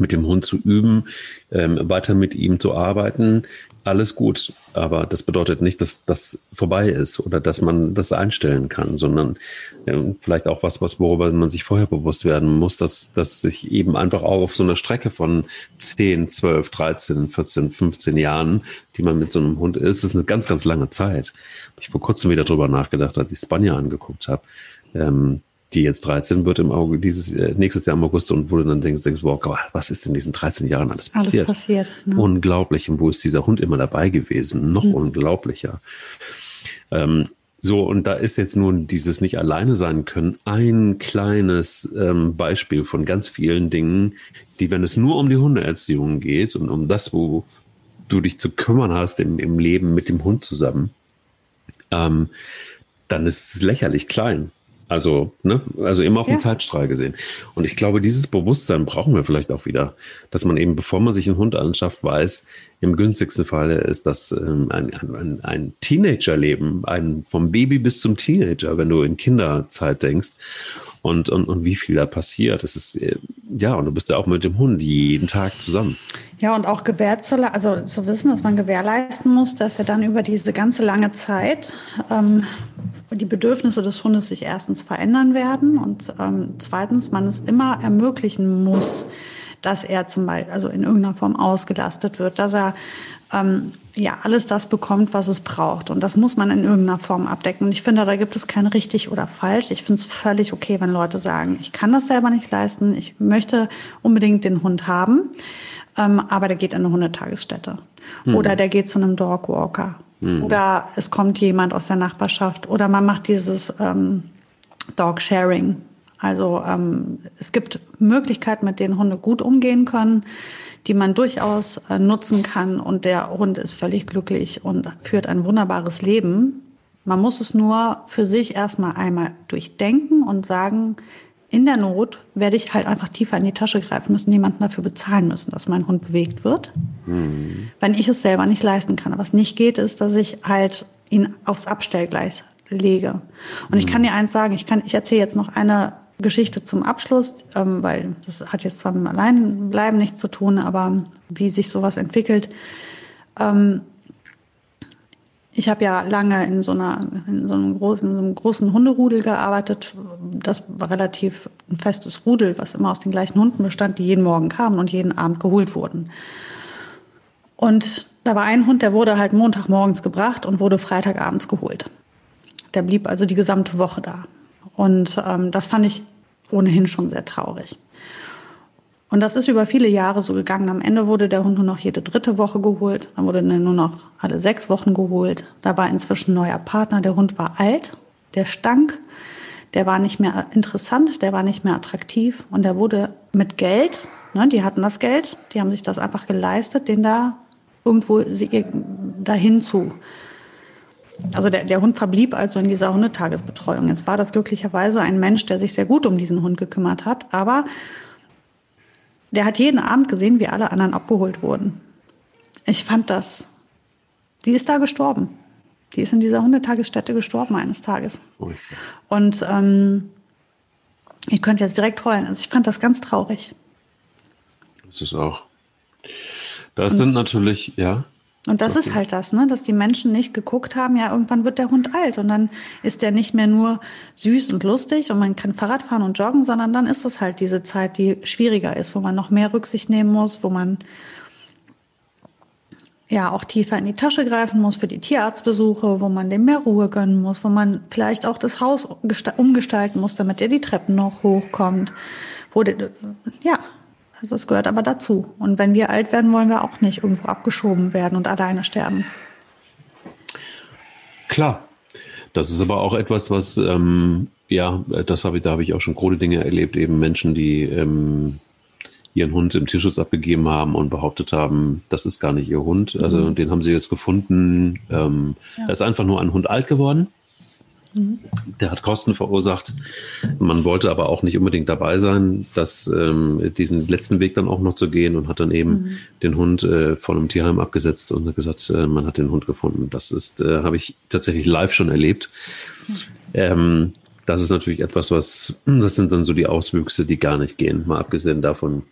mit dem Hund zu üben, ähm, weiter mit ihm zu arbeiten, alles gut. Aber das bedeutet nicht, dass das vorbei ist oder dass man das einstellen kann, sondern ähm, vielleicht auch was, was, worüber man sich vorher bewusst werden muss, dass, dass sich eben einfach auch auf so einer Strecke von 10, 12, 13, 14, 15 Jahren, die man mit so einem Hund ist, ist eine ganz, ganz lange Zeit. Ich vor kurzem wieder drüber nachgedacht, als ich Spanier angeguckt habe. Ähm, die jetzt 13 wird im Auge dieses äh, nächstes Jahr im August und wo du dann denkst, denkst wow, was ist in diesen 13 Jahren alles passiert? Alles passiert ne? Unglaublich. Und wo ist dieser Hund immer dabei gewesen? Noch mhm. unglaublicher. Ähm, so, und da ist jetzt nun dieses nicht alleine sein können ein kleines ähm, Beispiel von ganz vielen Dingen, die, wenn es nur um die Hundeerziehung geht und um das, wo du dich zu kümmern hast im, im Leben mit dem Hund zusammen, ähm, dann ist es lächerlich klein. Also, ne, also immer auf ja. den Zeitstrahl gesehen. Und ich glaube, dieses Bewusstsein brauchen wir vielleicht auch wieder, dass man eben, bevor man sich einen Hund anschafft, weiß, im günstigsten Falle ist das ähm, ein, ein, ein Teenagerleben, ein vom Baby bis zum Teenager, wenn du in Kinderzeit denkst und, und, und wie viel da passiert. Das ist, äh, ja, und du bist ja auch mit dem Hund jeden Tag zusammen. Ja, und auch gewährt zu, also zu wissen, dass man gewährleisten muss, dass er dann über diese ganze lange Zeit ähm, die Bedürfnisse des Hundes sich erstens verändern werden und ähm, zweitens man es immer ermöglichen muss, dass er zum Beispiel also in irgendeiner Form ausgelastet wird, dass er ähm, ja alles das bekommt, was es braucht. Und das muss man in irgendeiner Form abdecken. Und ich finde, da gibt es kein richtig oder falsch. Ich finde es völlig okay, wenn Leute sagen, ich kann das selber nicht leisten, ich möchte unbedingt den Hund haben ähm, aber der geht in eine Hundetagesstätte. Mhm. Oder der geht zu einem Dogwalker. Mhm. Oder es kommt jemand aus der Nachbarschaft. Oder man macht dieses ähm, Dog-Sharing. Also ähm, es gibt Möglichkeiten, mit denen Hunde gut umgehen können, die man durchaus äh, nutzen kann. Und der Hund ist völlig glücklich und führt ein wunderbares Leben. Man muss es nur für sich erstmal einmal durchdenken und sagen, in der Not werde ich halt einfach tiefer in die Tasche greifen müssen, jemanden dafür bezahlen müssen, dass mein Hund bewegt wird, mhm. wenn ich es selber nicht leisten kann. Was nicht geht, ist, dass ich halt ihn aufs Abstellgleis lege. Und mhm. ich kann dir eins sagen, ich kann, ich erzähle jetzt noch eine Geschichte zum Abschluss, ähm, weil das hat jetzt zwar mit dem Alleinbleiben nichts zu tun, aber wie sich sowas entwickelt. Ähm, ich habe ja lange in so, einer, in, so einem großen, in so einem großen Hunderudel gearbeitet. Das war relativ ein festes Rudel, was immer aus den gleichen Hunden bestand, die jeden Morgen kamen und jeden Abend geholt wurden. Und da war ein Hund, der wurde halt Montagmorgens gebracht und wurde Freitagabends geholt. Der blieb also die gesamte Woche da. Und ähm, das fand ich ohnehin schon sehr traurig. Und das ist über viele Jahre so gegangen. Am Ende wurde der Hund nur noch jede dritte Woche geholt. Dann wurde er nur noch alle sechs Wochen geholt. Da war inzwischen neuer Partner. Der Hund war alt, der stank, der war nicht mehr interessant, der war nicht mehr attraktiv. Und der wurde mit Geld, ne, die hatten das Geld, die haben sich das einfach geleistet, den da irgendwo dahin zu. Also der, der Hund verblieb also in dieser Hundetagesbetreuung. Jetzt war das glücklicherweise ein Mensch, der sich sehr gut um diesen Hund gekümmert hat, aber der hat jeden Abend gesehen, wie alle anderen abgeholt wurden. Ich fand das. Die ist da gestorben. Die ist in dieser Hundetagesstätte gestorben eines Tages. Und ähm, ich könnte jetzt direkt heulen. Also ich fand das ganz traurig. Das ist auch. Das Und sind natürlich, ja. Und das ist halt das, ne? dass die Menschen nicht geguckt haben, ja, irgendwann wird der Hund alt und dann ist der nicht mehr nur süß und lustig und man kann Fahrrad fahren und joggen, sondern dann ist es halt diese Zeit, die schwieriger ist, wo man noch mehr Rücksicht nehmen muss, wo man ja auch tiefer in die Tasche greifen muss für die Tierarztbesuche, wo man dem mehr Ruhe gönnen muss, wo man vielleicht auch das Haus umgestalten muss, damit er die Treppen noch hochkommt, wo der, ja, also es gehört aber dazu. Und wenn wir alt werden, wollen wir auch nicht irgendwo abgeschoben werden und alleine sterben. Klar. Das ist aber auch etwas, was, ähm, ja, das habe ich, da habe ich auch schon große Dinge erlebt, eben Menschen, die ähm, ihren Hund im Tierschutz abgegeben haben und behauptet haben, das ist gar nicht ihr Hund. Also mhm. den haben sie jetzt gefunden. Ähm, ja. Da ist einfach nur ein Hund alt geworden. Der hat Kosten verursacht. Man wollte aber auch nicht unbedingt dabei sein, dass ähm, diesen letzten Weg dann auch noch zu gehen und hat dann eben mhm. den Hund äh, von einem Tierheim abgesetzt und hat gesagt, äh, man hat den Hund gefunden. Das ist, äh, habe ich tatsächlich live schon erlebt. Mhm. Ähm, das ist natürlich etwas, was, das sind dann so die Auswüchse, die gar nicht gehen. Mal abgesehen davon,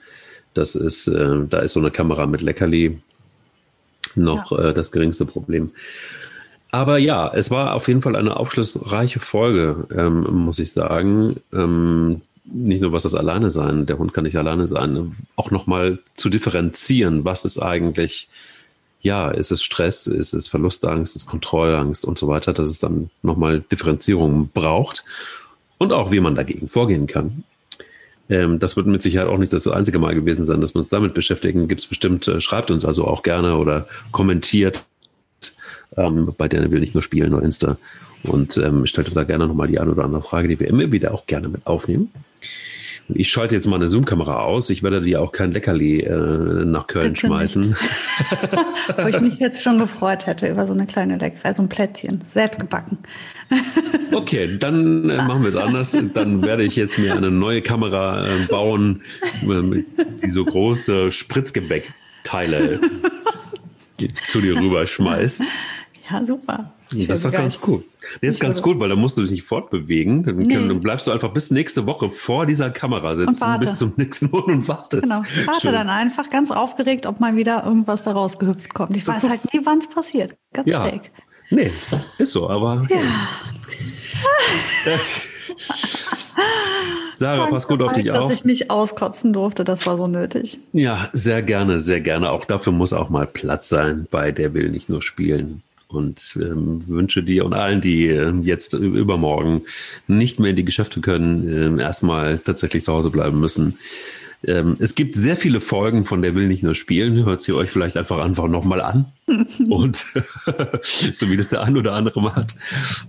das ist, äh, da ist so eine Kamera mit Leckerli noch ja. äh, das geringste Problem. Aber ja, es war auf jeden Fall eine aufschlussreiche Folge, ähm, muss ich sagen. Ähm, nicht nur was das Alleine sein, der Hund kann nicht alleine sein, auch nochmal zu differenzieren, was ist eigentlich, ja, ist es Stress, ist es Verlustangst, ist es Kontrollangst und so weiter, dass es dann nochmal Differenzierung braucht und auch wie man dagegen vorgehen kann. Ähm, das wird mit Sicherheit auch nicht das einzige Mal gewesen sein, dass wir uns damit beschäftigen. Gibt es bestimmt, äh, schreibt uns also auch gerne oder kommentiert ähm, bei der will nicht nur spielen, nur Insta. Und ähm, stellt da gerne nochmal die eine oder andere Frage, die wir immer wieder auch gerne mit aufnehmen. Und ich schalte jetzt mal eine Zoom-Kamera aus. Ich werde dir auch kein Leckerli äh, nach Köln Bitte schmeißen. Wo ich mich jetzt schon gefreut hätte über so eine kleine Leckerei, so ein Plätzchen, selbst gebacken. Okay, dann äh, machen wir es anders. Dann werde ich jetzt mir eine neue Kamera äh, bauen, äh, die so große Spritzgebäckteile zu dir rüberschmeißt. Ja, super. Ich das ist doch ganz cool. Das ist ganz gut, weil da musst du dich nicht fortbewegen. Dann, nee. dann, bleibst du einfach bis nächste Woche vor dieser Kamera sitzen, bis zum nächsten Monat und wartest. Genau, warte Schön. dann einfach ganz aufgeregt, ob mal wieder irgendwas da rausgehüpft kommt. Ich weiß halt nie, wann es passiert. Ganz ja. schräg. Nee, ist so, aber. Ja. ja. Sarah, pass gut auf dich auf. Dass ich mich auskotzen durfte, das war so nötig. Ja, sehr gerne, sehr gerne. Auch dafür muss auch mal Platz sein bei Der will nicht nur spielen und ähm, wünsche dir und allen, die äh, jetzt übermorgen nicht mehr in die Geschäfte können, äh, erstmal tatsächlich zu Hause bleiben müssen. Ähm, es gibt sehr viele Folgen von Der will nicht nur spielen. Hört sie euch vielleicht einfach einfach nochmal an. und so wie das der ein oder andere macht.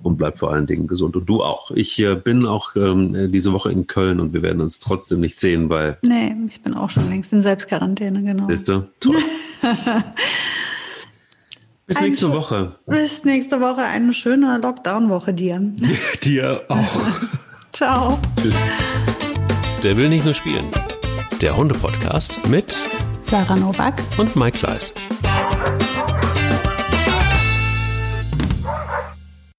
Und bleibt vor allen Dingen gesund. Und du auch. Ich äh, bin auch ähm, diese Woche in Köln und wir werden uns trotzdem nicht sehen, weil. Nee, ich bin auch schon längst in Selbstquarantäne, genau. Siehst du? Toll. Bis nächste ein, Woche. Bis nächste Woche. Eine schöne Lockdown-Woche dir. dir auch. Ciao. Tschüss. Der will nicht nur spielen. Der Hunde-Podcast mit Sarah Novak und Mike Kleiss.